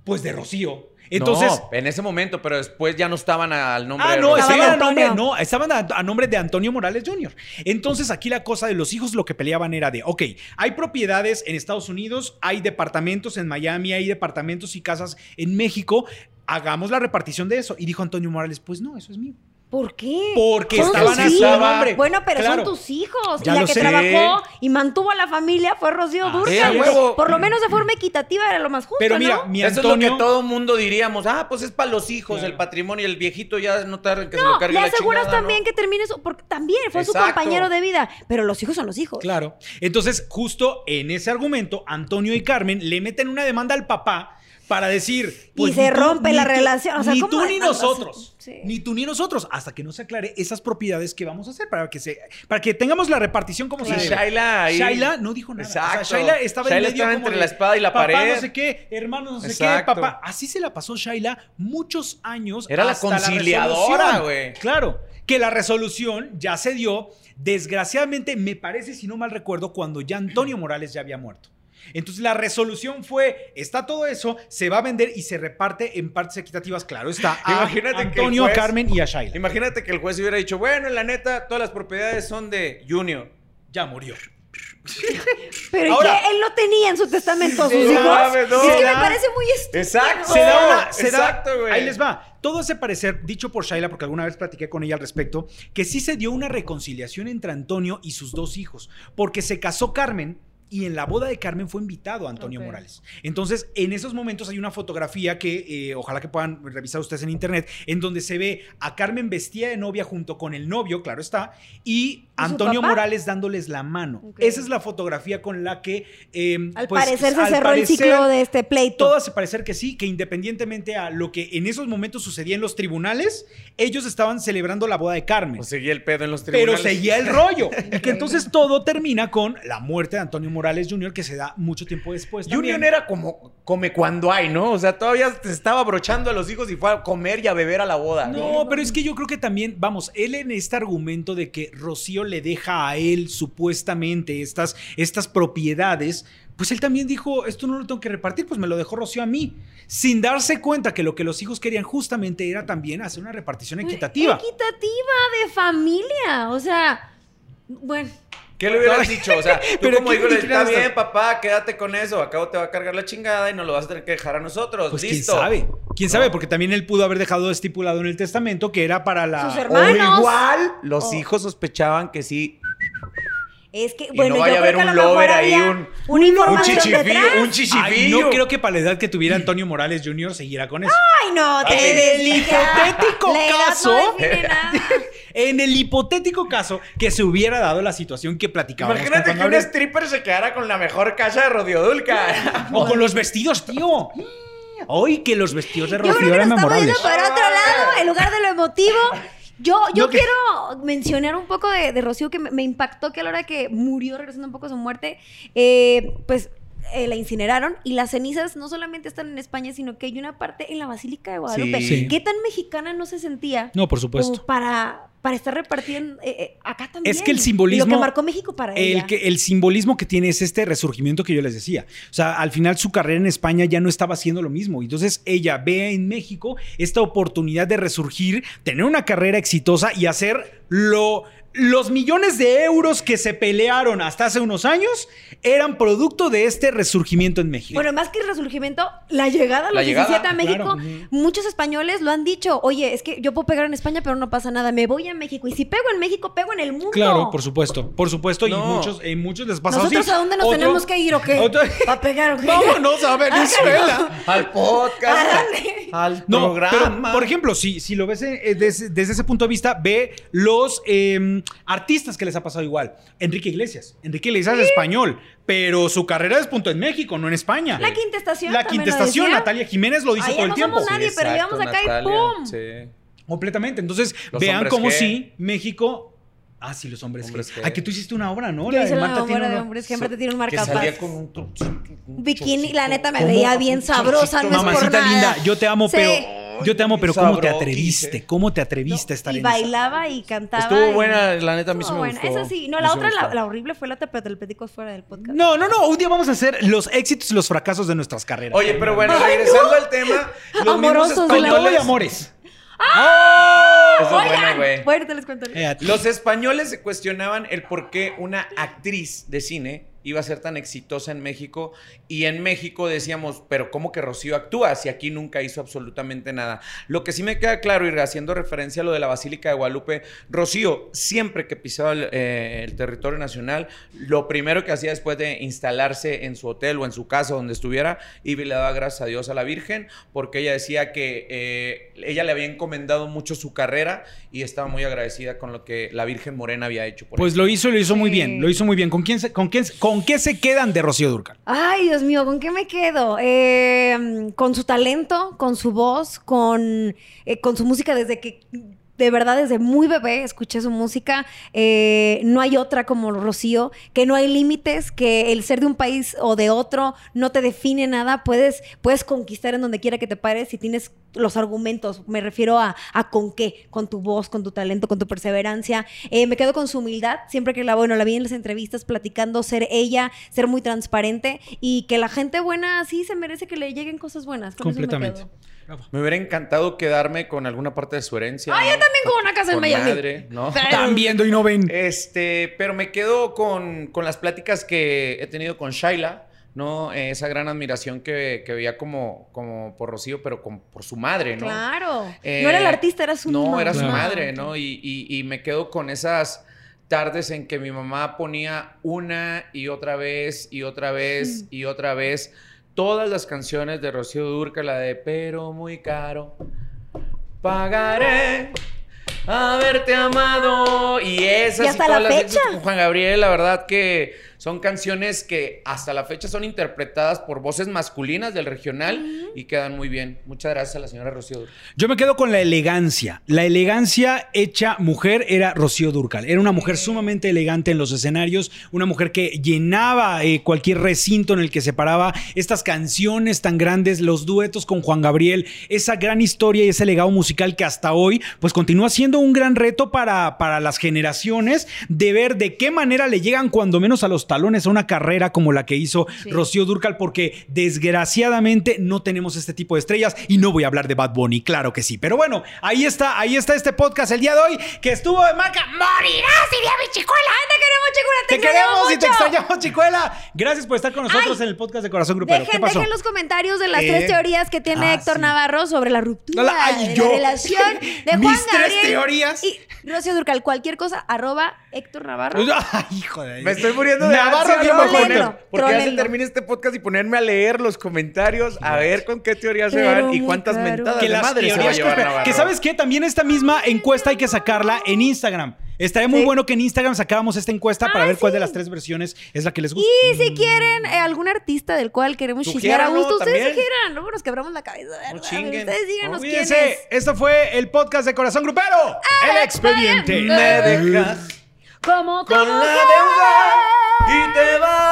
B: Pues de Rocío. Entonces,
C: No, en ese momento, pero después ya no estaban al nombre
B: Ah,
C: de
B: no, estaban a
A: Antonio.
B: nombre, no, estaban a, a nombre de Antonio Morales Jr. Entonces aquí la cosa de los hijos lo que peleaban era de, ok, hay propiedades en Estados Unidos, hay departamentos en Miami, hay departamentos y casas en México, hagamos la repartición de eso. Y dijo Antonio Morales, pues no, eso es mío.
A: ¿Por qué?
B: Porque
A: Son
B: estaban
A: tus
B: a su
A: hijos.
B: nombre.
A: Bueno, pero
B: Claro.
A: son tus hijos.
B: Ya
A: y la que
B: sé.
A: trabajó y mantuvo a la familia fue Rocío
B: Ah,
A: Durcal. Por lo menos de forma equitativa era lo más justo,
B: Pero mira,
A: ¿no?
B: mi
C: Eso
B: Antonio...
C: es lo que todo mundo diríamos. Ah, pues es para los hijos,
B: Claro.
C: el patrimonio, el viejito ya no tarda en que se lo
A: No,
C: cargue
A: le
C: la
A: aseguras
C: chingada,
A: también
C: ¿no?
A: que termine su... Porque también fue su compañero de vida. Pero los hijos son los hijos.
B: Claro. Entonces, justo en ese argumento, Antonio y Carmen le meten una demanda al papá para decir. pues,
A: Y se
B: ni tú-
A: rompe
B: ni
A: la relación. O sea,
B: ni
A: ¿cómo
B: tú ni nosotros.
A: Sí.
B: Ni tú ni nosotros. Hasta que no se aclare esas propiedades que vamos a hacer para que se, para que tengamos la repartición como
C: Y
B: se debe.
C: Shaila ahí.
B: Shaila no dijo nada.
C: Exacto.
B: O sea, Shaila estaba
C: Shaila
B: en medio
C: estaba
B: como
C: entre
B: de,
C: la espada y la
B: papá
C: pared.
B: no sé qué, hermano no sé
C: Exacto.
B: qué, papá. Así se la pasó Shaila muchos años.
C: Era la conciliadora, güey.
B: Claro, que la resolución ya se dio, desgraciadamente, me parece, si no mal recuerdo, cuando ya Antonio Morales ya había muerto. Entonces la resolución fue, está todo eso, se va a vender y se reparte en partes equitativas, claro, está a
C: Imagínate que
B: Antonio, a
C: juez-
B: Carmen y a Shaila.
C: Imagínate que el juez hubiera dicho, bueno, en la neta, todas las propiedades son de Junior.
B: Ya murió.
A: Pero ¿y
B: Ahora-
A: qué? él no tenía en su testamento a sus hijos.
B: no
C: mames, no.
A: es que me parece muy estúpido.
C: Exacto.
B: Se da una, se da-
C: Exacto, güey.
B: ahí les va. Todo ese parecer, dicho por Shaila, porque alguna vez platiqué con ella al respecto, que sí se dio una reconciliación entre Antonio y sus dos hijos, porque se casó Carmen y en la boda de Carmen fue invitado a Antonio. Morales. Entonces, en esos momentos hay una fotografía que eh, ojalá que puedan revisar ustedes en internet, en donde se ve a Carmen vestida de novia junto con el novio, claro está, y Antonio
A: papá?
B: Morales dándoles la mano. Esa es la fotografía con la que... eh,
A: Al
B: pues,
A: parecer se
B: al
A: cerró el ciclo de este pleito.
B: todo hace parecer que sí, que independientemente a lo que en esos momentos sucedía en los tribunales, ellos estaban celebrando la boda de Carmen.
C: Pues seguía el pedo en los
B: pero
C: tribunales.
B: seguía el rollo. Y que entonces todo termina con la muerte de Antonio Morales Jr., que se da mucho tiempo después.
C: Junior
B: también.
C: era como come cuando hay, ¿no? O sea, todavía te estaba abrochando a los hijos y fue a comer y a beber a la boda.
B: No, pero es que yo creo que también, vamos, él en este argumento de que Rocío le deja a él supuestamente estas, estas propiedades, pues él también dijo, esto no lo tengo que repartir, pues me lo dejó Rocío a mí, sin darse cuenta que lo que los hijos querían justamente era también hacer una repartición equitativa.
A: Equitativa de familia. O sea, bueno.
C: ¿Qué le hubieras dicho? O sea, tú
B: Pero
C: como
B: ¿qué
C: digo,
B: ni
C: está bien, papá, quédate con eso. Acabo te va a cargar la chingada y no lo vas a tener que dejar a nosotros.
B: Pues
C: Listo.
B: quién sabe, quién
C: No.
B: sabe, porque también él pudo haber dejado estipulado en el testamento que era para la...
A: Sus
C: O
A: hermanos.
C: igual, los
A: Oh.
C: hijos sospechaban que sí.
A: Es que,
C: Y
A: bueno,
C: no vaya
A: yo
C: a
A: creo
C: haber
A: que a
C: un lover ahí, un- Un chichifillo,
A: detrás.
C: un
B: Ay, no creo que para la edad que tuviera Antonio Morales Jr. siguiera con eso.
A: Ay, no, te
B: En el hipotético
A: La edad
B: caso-
A: No define nada.
B: En el hipotético caso que se hubiera dado la situación que platicábamos
C: Imagínate que un
B: Gabriel.
C: stripper se quedara con la mejor casa de Rodiodulca.
B: O con los vestidos, tío. Hoy que los vestidos de
A: Yo creo que
B: eran
A: nos estamos
B: memorables.
A: yendo por otro lado, en lugar de lo emotivo. Yo, yo
B: No, que-
A: quiero mencionar un poco de, de Rocío que me, me impactó que a la hora que murió, regresando un poco a su muerte, eh, pues eh, la incineraron y las cenizas no solamente están en España, sino que hay una parte en la Basílica de Guadalupe.
B: Sí.
A: ¿Qué tan mexicana no se sentía?
B: No, por supuesto.
A: Para, para estar repartiendo eh, eh, acá también.
B: Es que el simbolismo-
A: lo que marcó México para ella.
B: El, que, el simbolismo que tiene es este resurgimiento que yo les decía. O sea, al final su carrera en España ya no estaba haciendo lo mismo. Entonces ella ve en México esta oportunidad de resurgir, tener una carrera exitosa y hacer lo los millones de euros que se pelearon hasta hace unos años eran producto de este resurgimiento en México.
A: Bueno, más que el resurgimiento, la llegada a los
C: La llegada,
A: 17 a México,
B: claro.
A: muchos españoles lo han dicho. Oye, es que yo puedo pegar en España, pero no pasa nada. Me voy a México. Y si pego en México, pego en el mundo.
B: Claro, por supuesto, por supuesto, y muchos, y muchos les pasa
A: ¿Nosotros
B: así.
A: a dónde nos
B: Otro-
A: tenemos que ir o qué? ¿Para pegar o qué?
B: Vámonos a Venezuela.
C: Al podcast. Al
B: No,
C: programa.
B: pero por ejemplo, si, si lo ves eh, desde, desde ese punto de vista, ve los eh, artistas que les ha pasado igual. Enrique Iglesias. Enrique Iglesias es español, pero su carrera despuntó en México, no en España.
A: La quinta estación.
B: La quinta estación. Natalia Jiménez lo dice
A: Ay,
B: todo
A: ya
B: el
A: no
B: tiempo.
A: somos nadie, pero
C: exacto,
A: llegamos acá y ¡pum!
C: Sí.
B: Completamente. Entonces,
C: Los
B: vean cómo
C: G.
B: sí, México. Ah, sí, los hombres.
C: Hombres
B: que tú hiciste una obra, ¿no?
A: Yo
B: La
A: hice
B: de Marta tiene
A: obra de
B: una-
A: hombres, siempre te tiene un
C: Que
A: marcapaz.
C: salía con un, tru- un
A: Bikini, la neta me
B: ¿Cómo?
A: veía bien sabrosa, no es por
B: Mamacita linda, yo te amo,
A: Sí.
B: pero. Yo te amo, pero ¿cómo te atreviste? ¿Cómo te atreviste a estar
A: y
B: en esa-
A: bailaba y cantaba.
C: Estuvo
A: y-
C: buena, la neta, a mí sí
A: Estuvo
C: me
A: buena.
C: gustó.
A: Esa sí. No, la otra, la, horrible fue la otra, pero te lo platico fuera del podcast.
B: No, no, no. Un día vamos a hacer los éxitos y los fracasos de nuestras carreras.
C: Oye, pero bueno,
A: Ay,
C: regresando al tema. Los
A: Amorosos de
B: Con
A: la-
B: todo y
C: españoles-
B: amores.
C: Eso es bueno, güey.
A: bueno, te les contaré.
B: Eh,
C: Los españoles se cuestionaban el por qué una actriz de cine iba a ser tan exitosa en México y en México decíamos, pero ¿cómo que Rocío actúa si aquí nunca hizo absolutamente nada? Lo que sí me queda claro, y haciendo referencia a lo de la Basílica de Guadalupe, Rocío siempre que pisaba el, eh, el territorio nacional, lo primero que hacía después de instalarse en su hotel o en su casa donde estuviera, y le daba gracias a Dios a la Virgen, porque ella decía que eh, ella le había encomendado mucho su carrera y estaba muy agradecida con lo que la Virgen Morena había hecho por
B: Pues
C: ella.
B: lo hizo y lo hizo muy bien. Lo hizo muy bien. ¿Con quién se, con quién, con qué se quedan de Rocío Durcal?
A: Ay, Dios mío, ¿con qué me quedo? Eh, con su talento, con su voz, con, eh, con su música desde que... De verdad, desde muy bebé escuché su música. Eh, no hay otra como Rocío, que no hay límites, que el ser de un país o de otro no te define nada. Puedes, puedes conquistar en donde quiera que te pares si tienes los argumentos. Me refiero a, a con qué, con tu voz, con tu talento, con tu perseverancia. Eh, me quedo con su humildad. Siempre que la, bueno, la vi en las entrevistas platicando, ser ella, ser muy transparente y que la gente buena sí se merece que le lleguen cosas buenas. Con eso me
B: Completamente.
A: quedo.
C: Me hubiera encantado quedarme con alguna parte de su herencia.
A: Ah, yo
C: ¿no?
A: también con una casa en
C: Con
A: Miami.
C: madre, ¿no?
A: Pero-
B: Están viendo y no ven.
C: Este, pero me quedo con, con las pláticas que he tenido con Shaila, ¿no? Eh, Esa gran admiración que, que veía como, como por Rocío, pero con, por su madre, ¿no?
A: Claro.
C: Eh,
A: no era el artista, era su
C: No,
A: mamá.
C: era su madre, ¿no? Y, y- y me quedo con esas tardes en que mi mamá ponía una y otra vez y otra vez y otra vez todas las canciones de Rocío Durca, la de Pero muy caro, pagaré haberte amado y esas
A: Y hasta la fecha.
C: con Juan Gabriel, la verdad que son canciones que hasta la fecha son interpretadas por voces masculinas del regional y quedan muy bien. Muchas gracias a la señora Rocío Durca.
B: Yo me quedo con la elegancia. La elegancia hecha mujer era Rocío Durcal. Era una mujer sumamente elegante en los escenarios, una mujer que llenaba eh, cualquier recinto en el que se paraba. Estas canciones tan grandes, los duetos con Juan Gabriel, esa gran historia y ese legado musical que hasta hoy pues continúa siendo un gran reto para, para las generaciones de ver de qué manera le llegan cuando menos a los talones a una carrera como la que hizo
A: Sí.
B: Rocío Durcal, porque desgraciadamente no tenemos este tipo de estrellas y no voy a hablar de Bad Bunny, claro que sí. Pero bueno, ahí está, ahí está este podcast el día de hoy que estuvo de marca Morirás, diría mi chicuela.
A: ¡Ay, te queremos, Chicuela! ¡Te,
B: Te queremos y te extrañamos, chicuela. Gracias por estar con nosotros
A: Ay.
B: en el podcast de Corazón Grupero. ¿Qué
A: Dejen,
B: pasó?
A: dejen los comentarios de las
B: Eh,
A: tres teorías que tiene
B: ah,
A: Héctor
B: sí.
A: Navarro sobre la ruptura
B: No la- ay,
A: de
B: yo.
A: la relación de Juan
B: Mis tres
A: Gabriel
B: teorías.
A: y Rocío Durcal. Cualquier cosa, arroba Héctor Navarro.
B: Ay, hijo de
C: Me estoy muriendo de
B: Navarro,
C: ansia,
B: ¿quién
C: ¿no? Porque ya se termine este podcast y ponerme a leer los comentarios, a ver con qué teorías se van y cuántas mentadas
B: que
C: de
B: las
C: madre se va a llevar
B: que,
C: Navarro.
B: que sabes qué también esta misma encuesta hay que sacarla en Instagram estaría muy
A: Sí.
B: bueno que en Instagram sacáramos esta encuesta para
A: Ah,
B: ver cuál de las tres versiones es la que les gusta
A: Y si quieren eh, algún artista del cual queremos chismear a gusto, ustedes sugieran. Luego nos quebramos la cabeza, ¿verdad?
C: chinguen.
A: Ustedes díganos quién es.
B: esto fue el podcast de Corazón Grupero el expediente
C: Me dejas
A: como
C: con la deuda y te vas.